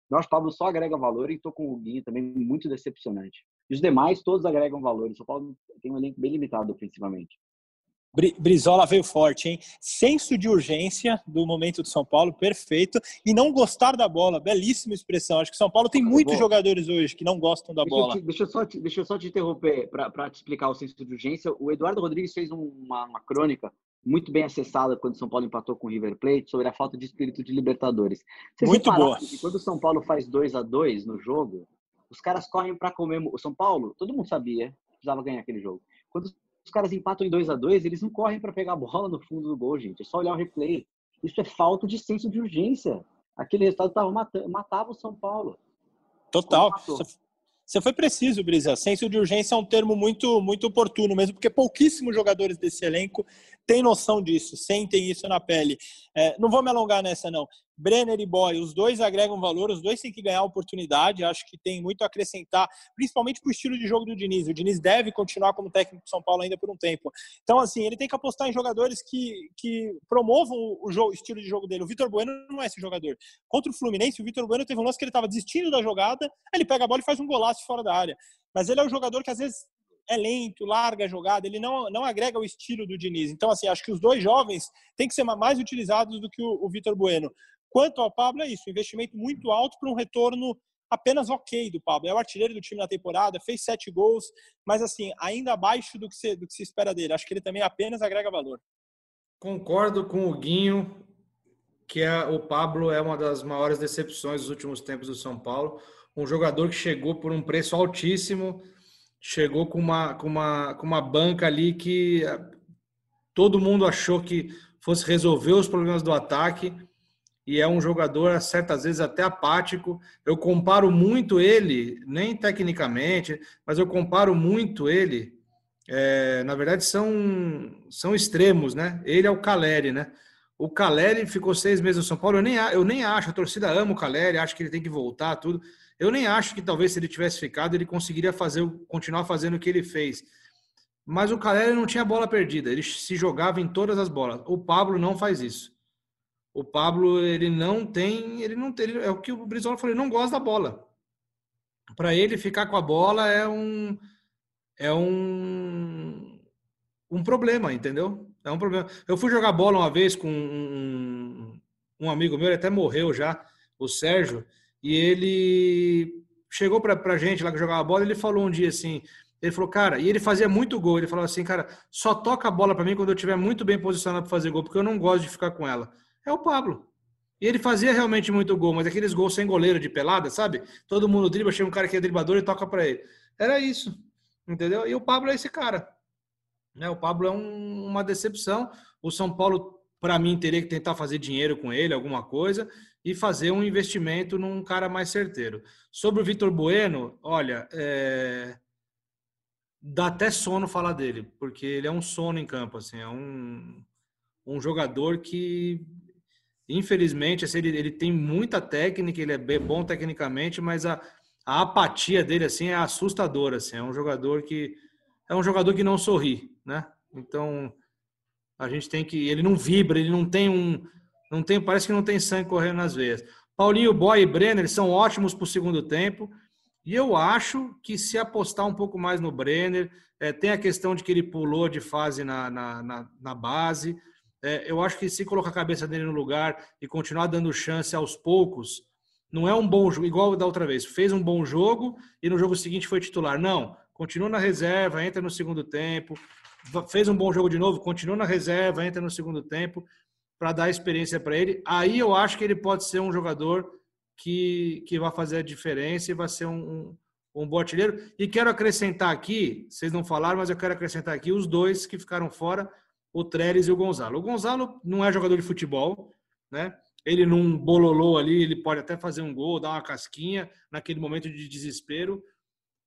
Eu acho que o Pablo só agrega valor e estou com o Guinho também muito decepcionante. E os demais todos agregam valor. O São Paulo tem um elenco bem limitado ofensivamente. Brizola veio forte, hein? Senso de urgência do momento do São Paulo, perfeito. E não gostar da bola, belíssima expressão. Acho que São Paulo tem muitos jogadores hoje que não gostam da deixa bola. Eu te, deixa, eu só te, deixa eu só te interromper para te explicar o senso de urgência. O Eduardo Rodrigues fez uma, uma crônica muito bem acessada quando o São Paulo empatou com o River Plate sobre a falta de espírito de Libertadores. Vocês muito boa. Que quando o São Paulo faz 2 a 2 no jogo, os caras correm para comer. O São Paulo, todo mundo sabia, precisava ganhar aquele jogo. Quando os caras empatam em 2 a 2 eles não correm para pegar a bola no fundo do gol, gente. É só olhar o replay. Isso é falta de senso de urgência. Aquele resultado tava matando, matava o São Paulo. Total. Você foi preciso, Brisa. Senso de urgência é um termo muito, muito oportuno mesmo, porque pouquíssimos jogadores desse elenco têm noção disso, sentem isso na pele. É, não vou me alongar nessa, não. Brenner e Boy, os dois agregam valor, os dois têm que ganhar oportunidade, acho que tem muito a acrescentar, principalmente para o estilo de jogo do Diniz. O Diniz deve continuar como técnico de São Paulo ainda por um tempo. Então, assim, ele tem que apostar em jogadores que, que promovam o, jogo, o estilo de jogo dele. O Vitor Bueno não é esse jogador. Contra o Fluminense, o Vitor Bueno teve um lance que ele estava desistindo da jogada, ele pega a bola e faz um golaço fora da área. Mas ele é um jogador que às vezes é lento, larga a jogada, ele não, não agrega o estilo do Diniz. Então, assim, acho que os dois jovens têm que ser mais utilizados do que o, o Vitor Bueno. Quanto ao Pablo, é isso, investimento muito alto para um retorno apenas ok do Pablo. É o artilheiro do time na temporada, fez sete gols, mas assim, ainda abaixo do que se, do que se espera dele. Acho que ele também apenas agrega valor. Concordo com o Guinho, que é, o Pablo é uma das maiores decepções dos últimos tempos do São Paulo. Um jogador que chegou por um preço altíssimo, chegou com uma, com uma, com uma banca ali que eh, todo mundo achou que fosse resolver os problemas do ataque e é um jogador, certas vezes, até apático. Eu comparo muito ele, nem tecnicamente, mas eu comparo muito ele. É, na verdade, são, são extremos, né? Ele é o Caleri, né? O Caleri ficou seis meses no São Paulo. Eu nem, eu nem acho, a torcida ama o Caleri, acho que ele tem que voltar, tudo. Eu nem acho que talvez se ele tivesse ficado, ele conseguiria fazer, continuar fazendo o que ele fez. Mas o Caleri não tinha bola perdida, ele se jogava em todas as bolas. O Pablo não faz isso. O Pablo, ele não tem, ele não tem, é o que o Brizola falou, ele não gosta da bola. Para ele ficar com a bola é um é um um problema, entendeu? É um problema. Eu fui jogar bola uma vez com um, um amigo meu, ele até morreu já, o Sérgio, e ele chegou pra, pra gente lá que jogava bola, ele falou um dia assim, ele falou, cara, e ele fazia muito gol, ele falou assim, cara, só toca a bola para mim quando eu estiver muito bem posicionado para fazer gol, porque eu não gosto de ficar com ela. É o Pablo. E ele fazia realmente muito gol, mas aqueles gols sem goleiro de pelada, sabe? Todo mundo dribla, chega um cara que é driblador e toca para ele. Era isso, entendeu? E o Pablo é esse cara. Né? O Pablo é um, uma decepção. O São Paulo, para mim, teria que tentar fazer dinheiro com ele, alguma coisa, e fazer um investimento num cara mais certeiro. Sobre o Vitor Bueno, olha, é... dá até sono falar dele, porque ele é um sono em campo, assim, é um, um jogador que, infelizmente, assim, ele, ele tem muita técnica, ele é bom tecnicamente, mas a, a apatia dele assim é assustadora, assim, é um jogador que é um jogador que não sorri, né? Então a gente tem que. Ele não vibra, ele não tem um. Não tem, parece que não tem sangue correndo nas veias. Paulinho, Boy e Brenner são ótimos para o segundo tempo. E eu acho que se apostar um pouco mais no Brenner, é, tem a questão de que ele pulou de fase na, na, na, na base. É, eu acho que se colocar a cabeça dele no lugar e continuar dando chance aos poucos, não é um bom jogo, igual da outra vez. Fez um bom jogo e no jogo seguinte foi titular. Não continua na reserva, entra no segundo tempo, fez um bom jogo de novo, continua na reserva, entra no segundo tempo, para dar experiência para ele. Aí eu acho que ele pode ser um jogador que, que vai fazer a diferença e vai ser um, um, um bom artilheiro. E quero acrescentar aqui, vocês não falaram, mas eu quero acrescentar aqui os dois que ficaram fora, o Trellis e o Gonzalo. O Gonzalo não é jogador de futebol, né? Ele não bololou ali, ele pode até fazer um gol, dar uma casquinha naquele momento de desespero,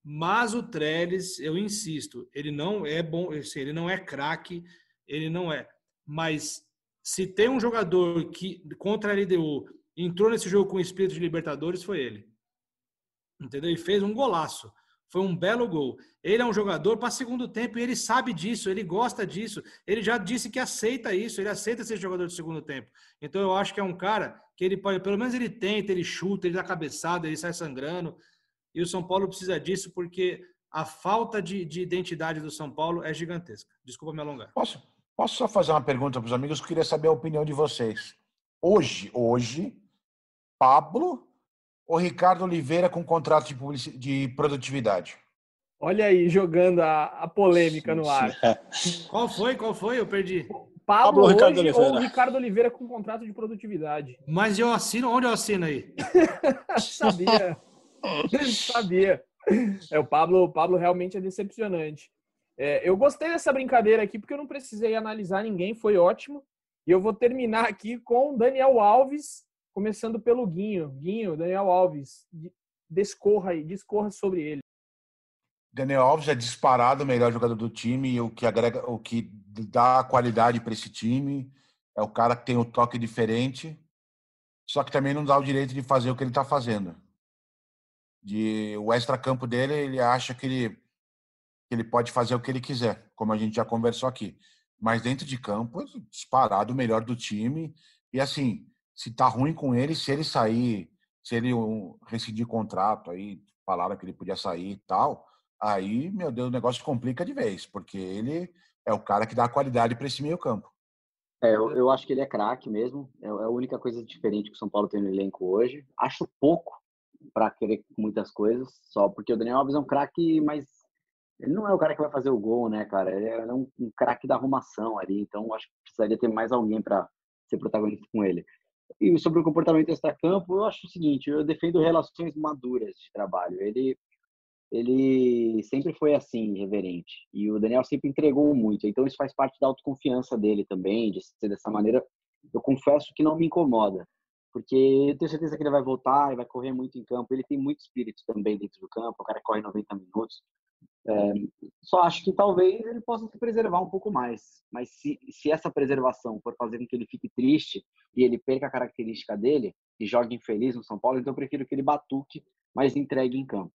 mas o Trellis, eu insisto, ele não é bom, assim, ele não é craque, ele não é. Mas se tem um jogador que contra a LDU entrou nesse jogo com espírito de Libertadores, foi ele. Entendeu? E fez um golaço. Foi um belo gol. Ele é um jogador para segundo tempo e ele sabe disso, ele gosta disso. Ele já disse que aceita isso, ele aceita ser jogador de segundo tempo. Então eu acho que é um cara que ele pode, pelo menos ele tenta, ele chuta, ele dá cabeçada, ele sai sangrando. E o São Paulo precisa disso porque a falta de, de identidade do São Paulo é gigantesca. Desculpa me alongar. Posso, posso só fazer uma pergunta para os amigos? Eu queria saber a opinião de vocês. Hoje, hoje, Pablo ou Ricardo Oliveira com contrato de, de produtividade? Olha aí, jogando a, a polêmica no ar. Qual foi? Qual foi? Eu perdi. Pablo, Pablo Ricardo Oliveira. ou Ricardo Oliveira com contrato de produtividade. Mas eu assino, onde eu assino aí? Sabia. Sabia. É, o Pablo, o Pablo realmente é decepcionante. É, eu gostei dessa brincadeira aqui porque eu não precisei analisar ninguém, foi ótimo. E eu vou terminar aqui com Daniel Alves, começando pelo Guinho. Guinho, Daniel Alves, descorra aí, discorra sobre ele. Daniel Alves é disparado o melhor jogador do time, o que agrega, o que dá qualidade para esse time. É o cara que tem um toque diferente, só que também não dá o direito de fazer o que ele está fazendo de o extra-campo dele, ele acha que ele, que ele pode fazer o que ele quiser, como a gente já conversou aqui. Mas dentro de campo, disparado o melhor do time. E assim, se tá ruim com ele, se ele sair, se ele rescindir contrato, aí falaram que ele podia sair e tal, aí, meu Deus, o negócio complica de vez, porque ele é o cara que dá qualidade para esse meio campo. É, eu, eu, acho que ele é craque mesmo. É, é a única coisa diferente que o São Paulo tem no elenco hoje. Acho pouco para querer muitas coisas, só porque o Daniel Alves é um craque, mas ele não é o cara que vai fazer o gol, né, cara? Ele é um, um craque da arrumação ali, então acho que precisaria ter mais alguém para ser protagonista com ele. E sobre o comportamento extra-campo, eu acho o seguinte: eu defendo relações maduras de trabalho. Ele ele sempre foi assim, reverente. E o Daniel sempre entregou muito. Então isso faz parte da autoconfiança dele também, de ser dessa maneira. Eu confesso que não me incomoda porque eu tenho certeza que ele vai voltar e vai correr muito em campo. Ele tem muito espírito também dentro do campo, o cara corre 90 minutos. É, Só acho que talvez ele possa se preservar um pouco mais. Mas se, se essa preservação for fazer com que ele fique triste e ele perca a característica dele e jogue infeliz no São Paulo, então eu prefiro que ele batuque, mas entregue em campo.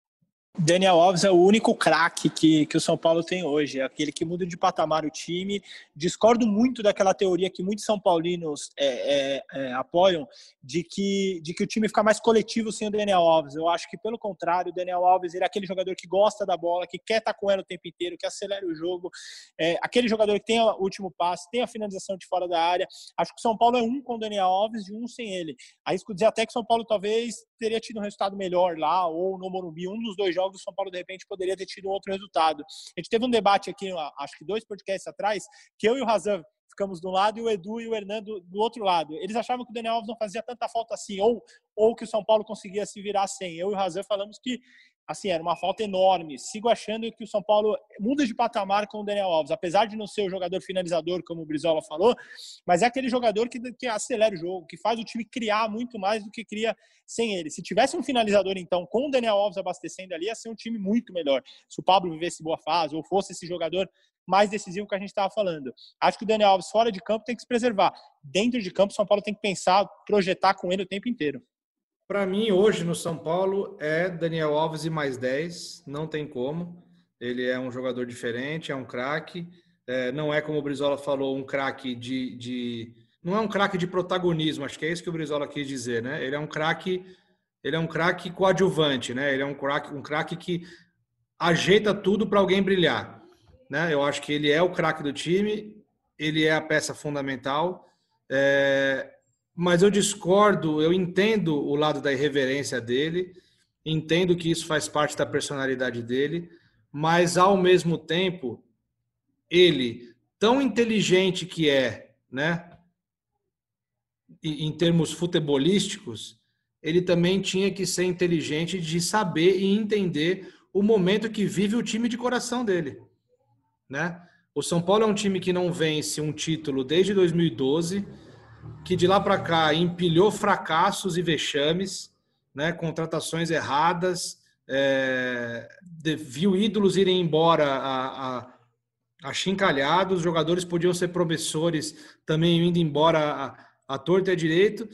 Daniel Alves é o único craque que, que o São Paulo tem hoje, é aquele que muda de patamar o time. Discordo muito daquela teoria que muitos São Paulinos é, é, é, apoiam de que, de que o time fica mais coletivo sem o Daniel Alves. Eu acho que, pelo contrário, o Daniel Alves ele é aquele jogador que gosta da bola, que quer estar com ela o tempo inteiro, que acelera o jogo, é aquele jogador que tem o último passe, tem a finalização de fora da área. Acho que o São Paulo é um com o Daniel Alves e um sem ele. Arrisco dizer até que o São Paulo talvez teria tido um resultado melhor lá, ou no Morumbi, um dos dois jogos o São Paulo, de repente, poderia ter tido outro resultado. A gente teve um debate aqui, acho que dois podcasts atrás, que eu e o Razan ficamos do lado e o Edu e o Hernando do outro lado. Eles achavam que o Daniel Alves não fazia tanta falta assim, ou, ou que o São Paulo conseguia se virar sem. Eu e o Razan falamos que assim, era uma falta enorme. Sigo achando que o São Paulo muda de patamar com o Daniel Alves, apesar de não ser o jogador finalizador, como o Brizola falou, mas é aquele jogador que, que acelera o jogo, que faz o time criar muito mais do que cria sem ele. Se tivesse um finalizador, então, com o Daniel Alves abastecendo ali, ia ser um time muito melhor. Se o Pablo vivesse boa fase, ou fosse esse jogador mais decisivo que a gente estava falando. Acho que o Daniel Alves fora de campo tem que se preservar. Dentro de campo, São Paulo tem que pensar, projetar com ele o tempo inteiro. Para mim, hoje no São Paulo, é Daniel Alves e mais 10, não tem como. Ele é um jogador diferente, é um craque. É, não é, como o Brizola falou, um craque de, de. Não é um craque de protagonismo, acho que é isso que o Brizola quis dizer, né? Ele é um craque. Ele é um craque coadjuvante, né? Ele é um craque um craque que ajeita tudo para alguém brilhar. Né? Eu acho que ele é o craque do time, ele é a peça fundamental. É, mas eu discordo, eu entendo o lado da irreverência dele, entendo que isso faz parte da personalidade dele, mas ao mesmo tempo, ele, tão inteligente que é, né, em termos futebolísticos, ele também tinha que ser inteligente de saber e entender o momento que vive o time de coração dele, né? O São Paulo é um time que não vence um título desde 2012 que de lá para cá empilhou fracassos e vexames, né, contratações erradas, é, viu ídolos irem embora a, a, achincalhados, jogadores podiam ser promissores também indo embora a, a torta e a direito.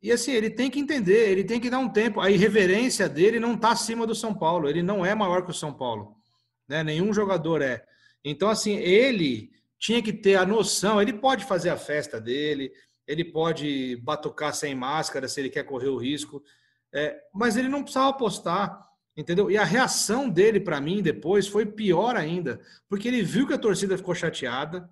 E assim, ele tem que entender, ele tem que dar um tempo. A irreverência dele não está acima do São Paulo, ele não é maior que o São Paulo. Né? Nenhum jogador é. Então, assim, ele tinha que ter a noção, ele pode fazer a festa dele, ele pode batucar sem máscara se ele quer correr o risco, é, mas ele não precisava apostar, entendeu? E a reação dele para mim depois foi pior ainda, porque ele viu que a torcida ficou chateada,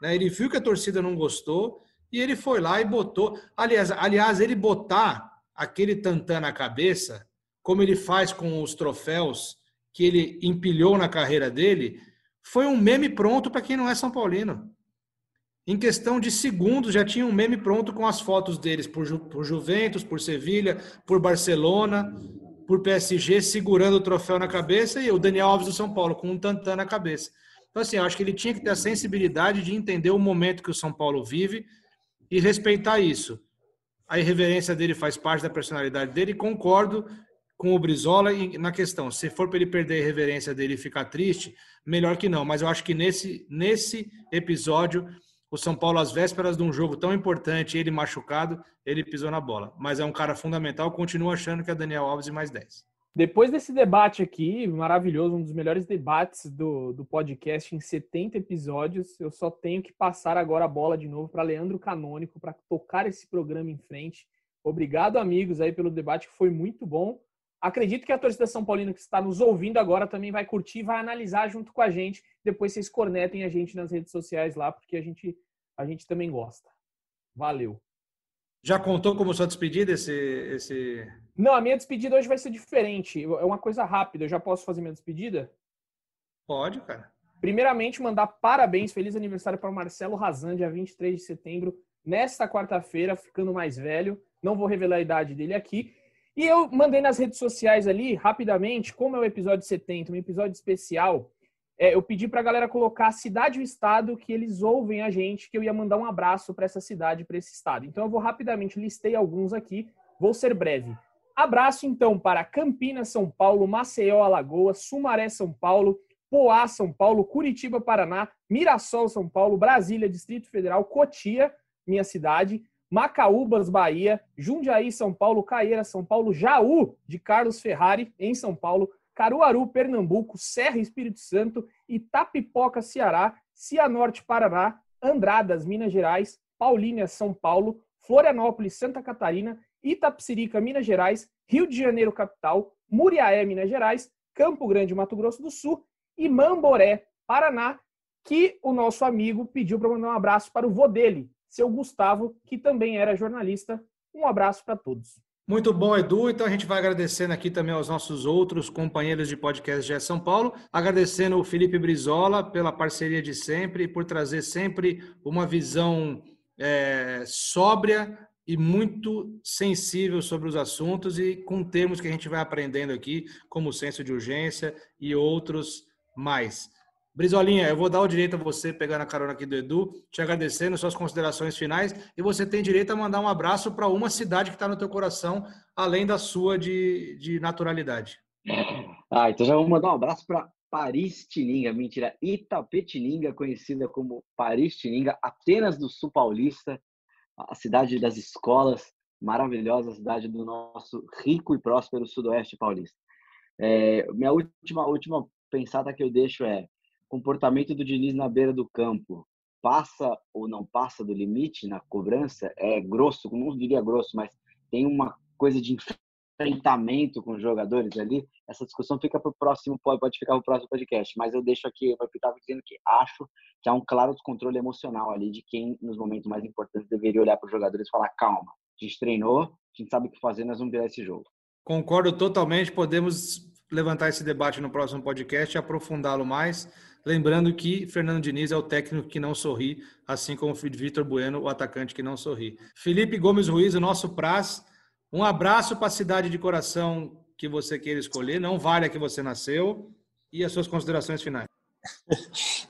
né? Ele viu que a torcida não gostou e ele foi lá e botou. Aliás, aliás, ele botar aquele tantã na cabeça, como ele faz com os troféus que ele empilhou na carreira dele, foi um meme pronto para quem não é São Paulino. Em questão de segundos, já tinha um meme pronto com as fotos deles por, Ju, por Juventus, por Sevilha, por Barcelona, por PSG, segurando o troféu na cabeça, e o Daniel Alves do São Paulo, com um tantã na cabeça. Então, assim, eu acho que ele tinha que ter a sensibilidade de entender o momento que o São Paulo vive e respeitar isso. A irreverência dele faz parte da personalidade dele, e concordo com o Brizola na questão. Se for para ele perder a irreverência dele e ficar triste, melhor que não. Mas eu acho que nesse, nesse episódio o São Paulo, às vésperas de um jogo tão importante, ele machucado, ele pisou na bola. Mas é um cara fundamental, continuo achando que é Daniel Alves e mais 10. Depois desse debate aqui, maravilhoso, um dos melhores debates do, do podcast em 70 episódios, eu só tenho que passar agora a bola de novo para Leandro Canônico para tocar esse programa em frente. Obrigado, amigos, aí pelo debate, que foi muito bom. Acredito que a torcida São Paulina que está nos ouvindo agora também vai curtir, vai analisar junto com a gente. Depois vocês cornetem a gente nas redes sociais lá, porque a gente, a gente também gosta. Valeu. Já contou como sua despedida esse, esse. Não, a minha despedida hoje vai ser diferente. É uma coisa rápida. Eu já posso fazer minha despedida? Pode, cara. Primeiramente, mandar parabéns, feliz aniversário para o Marcelo Razan, dia 23 de setembro, nesta quarta-feira, ficando mais velho. Não vou revelar a idade dele aqui. E eu mandei nas redes sociais ali, rapidamente, como é o episódio 70, um episódio especial, é, eu pedi para a galera colocar a cidade e o estado que eles ouvem a gente, que eu ia mandar um abraço para essa cidade, para esse estado. Então eu vou rapidamente, listei alguns aqui, vou ser breve. Abraço então para Campinas, São Paulo, Maceió, Alagoas, Sumaré, São Paulo, Poá, São Paulo, Curitiba, Paraná, Mirassol, São Paulo, Brasília, Distrito Federal, Cotia, minha cidade, Macaúbas, Bahia, Jundiaí, São Paulo, Caeira, São Paulo, Jaú, de Carlos Ferrari, em São Paulo, Caruaru, Pernambuco, Serra, Espírito Santo, Itapipoca, Ceará, Cianorte, Paraná, Andradas, Minas Gerais, Paulínia, São Paulo, Florianópolis, Santa Catarina, Itapsirica, Minas Gerais, Rio de Janeiro, capital, Muriaé, Minas Gerais, Campo Grande, Mato Grosso do Sul e Mamboré, Paraná, que o nosso amigo pediu para mandar um abraço para o vô dele, seu Gustavo, que também era jornalista. Um abraço para todos. Muito bom, Edu. Então a gente vai agradecendo aqui também aos nossos outros companheiros de podcast de São Paulo, agradecendo o Felipe Brizola pela parceria de sempre e por trazer sempre uma visão é, sóbria e muito sensível sobre os assuntos e com termos que a gente vai aprendendo aqui, como senso de urgência e outros mais. Brizolinha, eu vou dar o direito a você, pegando a carona aqui do Edu, te agradecendo suas considerações finais, e você tem direito a mandar um abraço para uma cidade que está no teu coração, além da sua de, de naturalidade. Ah, então já vou mandar um abraço para Paris Tininga, mentira, Itapetininga, conhecida como Paris Tininga, Atenas do Sul Paulista, a cidade das escolas, maravilhosa cidade do nosso rico e próspero sudoeste paulista. É, minha última, última pensada que eu deixo é comportamento do Diniz na beira do campo passa ou não passa do limite na cobrança é grosso, não diria grosso, mas tem uma coisa de enfrentamento com os jogadores ali. Essa discussão fica para o próximo, pode, ficar para o próximo podcast, mas eu deixo aqui, eu ficar dizendo que acho que há um claro descontrole emocional ali de quem, nos momentos mais importantes, deveria olhar para os jogadores e falar: calma, a gente treinou, a gente sabe o que fazer, nós vamos virar esse jogo. Concordo totalmente, podemos levantar esse debate no próximo podcast e aprofundá-lo mais. Lembrando que Fernando Diniz é o técnico que não sorri, assim como Vitor Bueno, o atacante que não sorri. Felipe Gomes Ruiz, o nosso praz. Um abraço para a cidade de coração que você queira escolher, não vale a que você nasceu, e as suas considerações finais.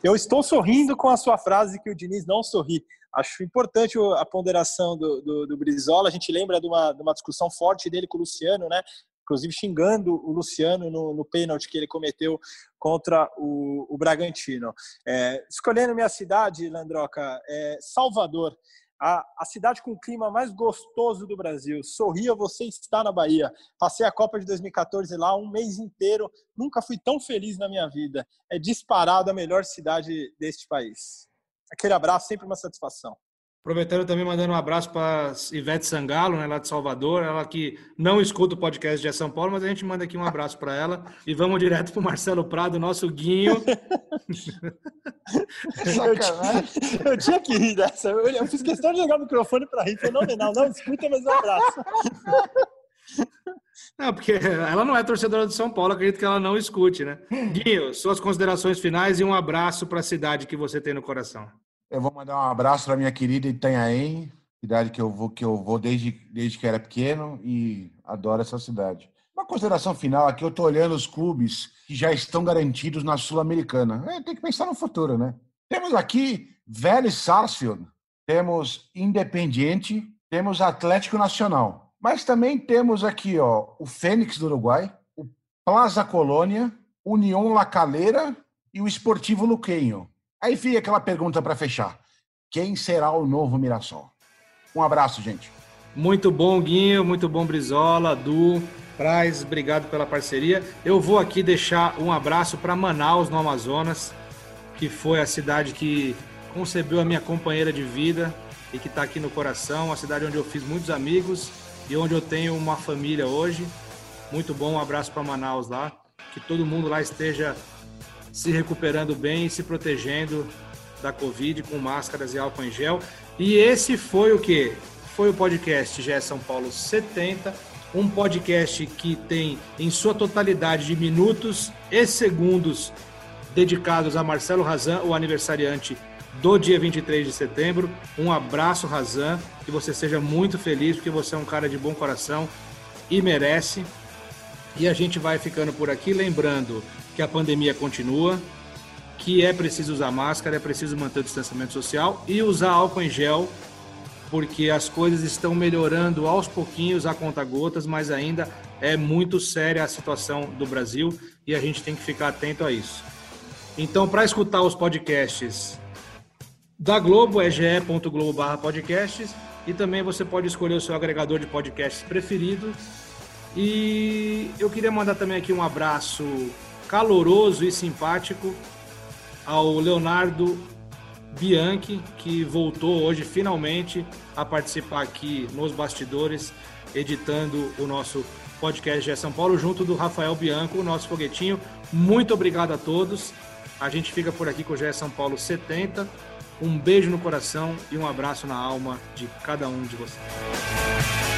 Eu estou sorrindo com a sua frase que o Diniz não sorri. Acho importante a ponderação do, do, do Brizola. A gente lembra de uma, de uma discussão forte dele com o Luciano, né? Inclusive xingando o Luciano no, no pênalti que ele cometeu contra o, o Bragantino. É, escolhendo minha cidade, Landroca, é Salvador. A, a, cidade com o clima mais gostoso do Brasil. Sorria, você está na Bahia. Passei a Copa de 2014 lá um mês inteiro. Nunca fui tão feliz na minha vida. É disparado a melhor cidade deste país. Aquele abraço, sempre uma satisfação. Aproveitando também, mandando um abraço para Ivete Sangalo, né, lá de Salvador, ela que não escuta o podcast de São Paulo, mas a gente manda aqui um abraço para ela. E vamos direto para o Marcelo Prado, nosso guinho. eu, eu, tinha que rir dessa. Eu, eu fiz questão de jogar o microfone para rir. Fenomenal. Não escuta, mas um abraço. Não, porque ela não é torcedora do São Paulo, acredito que ela não escute, né? Guinho, suas considerações finais e um abraço para a cidade que você tem no coração. Eu vou mandar um abraço para minha querida Itanhaém, cidade que eu vou que eu vou desde, desde que era pequeno e adoro essa cidade. Uma consideração final aqui, eu estou olhando os clubes que já estão garantidos na Sul-Americana. É, tem que pensar no futuro, né? Temos aqui Vélez Sarsfield, temos Independiente, temos Atlético Nacional. Mas também temos aqui ó, o Fênix do Uruguai, o Plaza Colônia, União La Calera e o Esportivo Luquenho. Aí fica aquela pergunta para fechar: quem será o novo Mirassol? Um abraço, gente. Muito bom, Guinho, muito bom, Brizola, Du, Praz, obrigado pela parceria. Eu vou aqui deixar um abraço para Manaus, no Amazonas, que foi a cidade que concebeu a minha companheira de vida e que está aqui no coração, a cidade onde eu fiz muitos amigos e onde eu tenho uma família hoje. Muito bom, um abraço para Manaus lá, que todo mundo lá esteja se recuperando bem e se protegendo da Covid com máscaras e álcool em gel. E esse foi o que? Foi o podcast GE São Paulo 70, um podcast que tem em sua totalidade de minutos e segundos dedicados a Marcelo Razan, o aniversariante do dia 23 de setembro. Um abraço, Razan, que você seja muito feliz, porque você é um cara de bom coração e merece. E a gente vai ficando por aqui, lembrando que a pandemia continua, que é preciso usar máscara, é preciso manter o distanciamento social e usar álcool em gel, porque as coisas estão melhorando aos pouquinhos a conta gotas, mas ainda é muito séria a situação do Brasil e a gente tem que ficar atento a isso. Então, para escutar os podcasts da Globo, é ge.globo/podcasts e também você pode escolher o seu agregador de podcasts preferido. E eu queria mandar também aqui um abraço caloroso e simpático ao Leonardo Bianchi, que voltou hoje finalmente a participar aqui nos bastidores, editando o nosso podcast GE São Paulo, junto do Rafael Bianco, o nosso foguetinho. Muito obrigado a todos. A gente fica por aqui com o GE São Paulo 70. Um beijo no coração e um abraço na alma de cada um de vocês.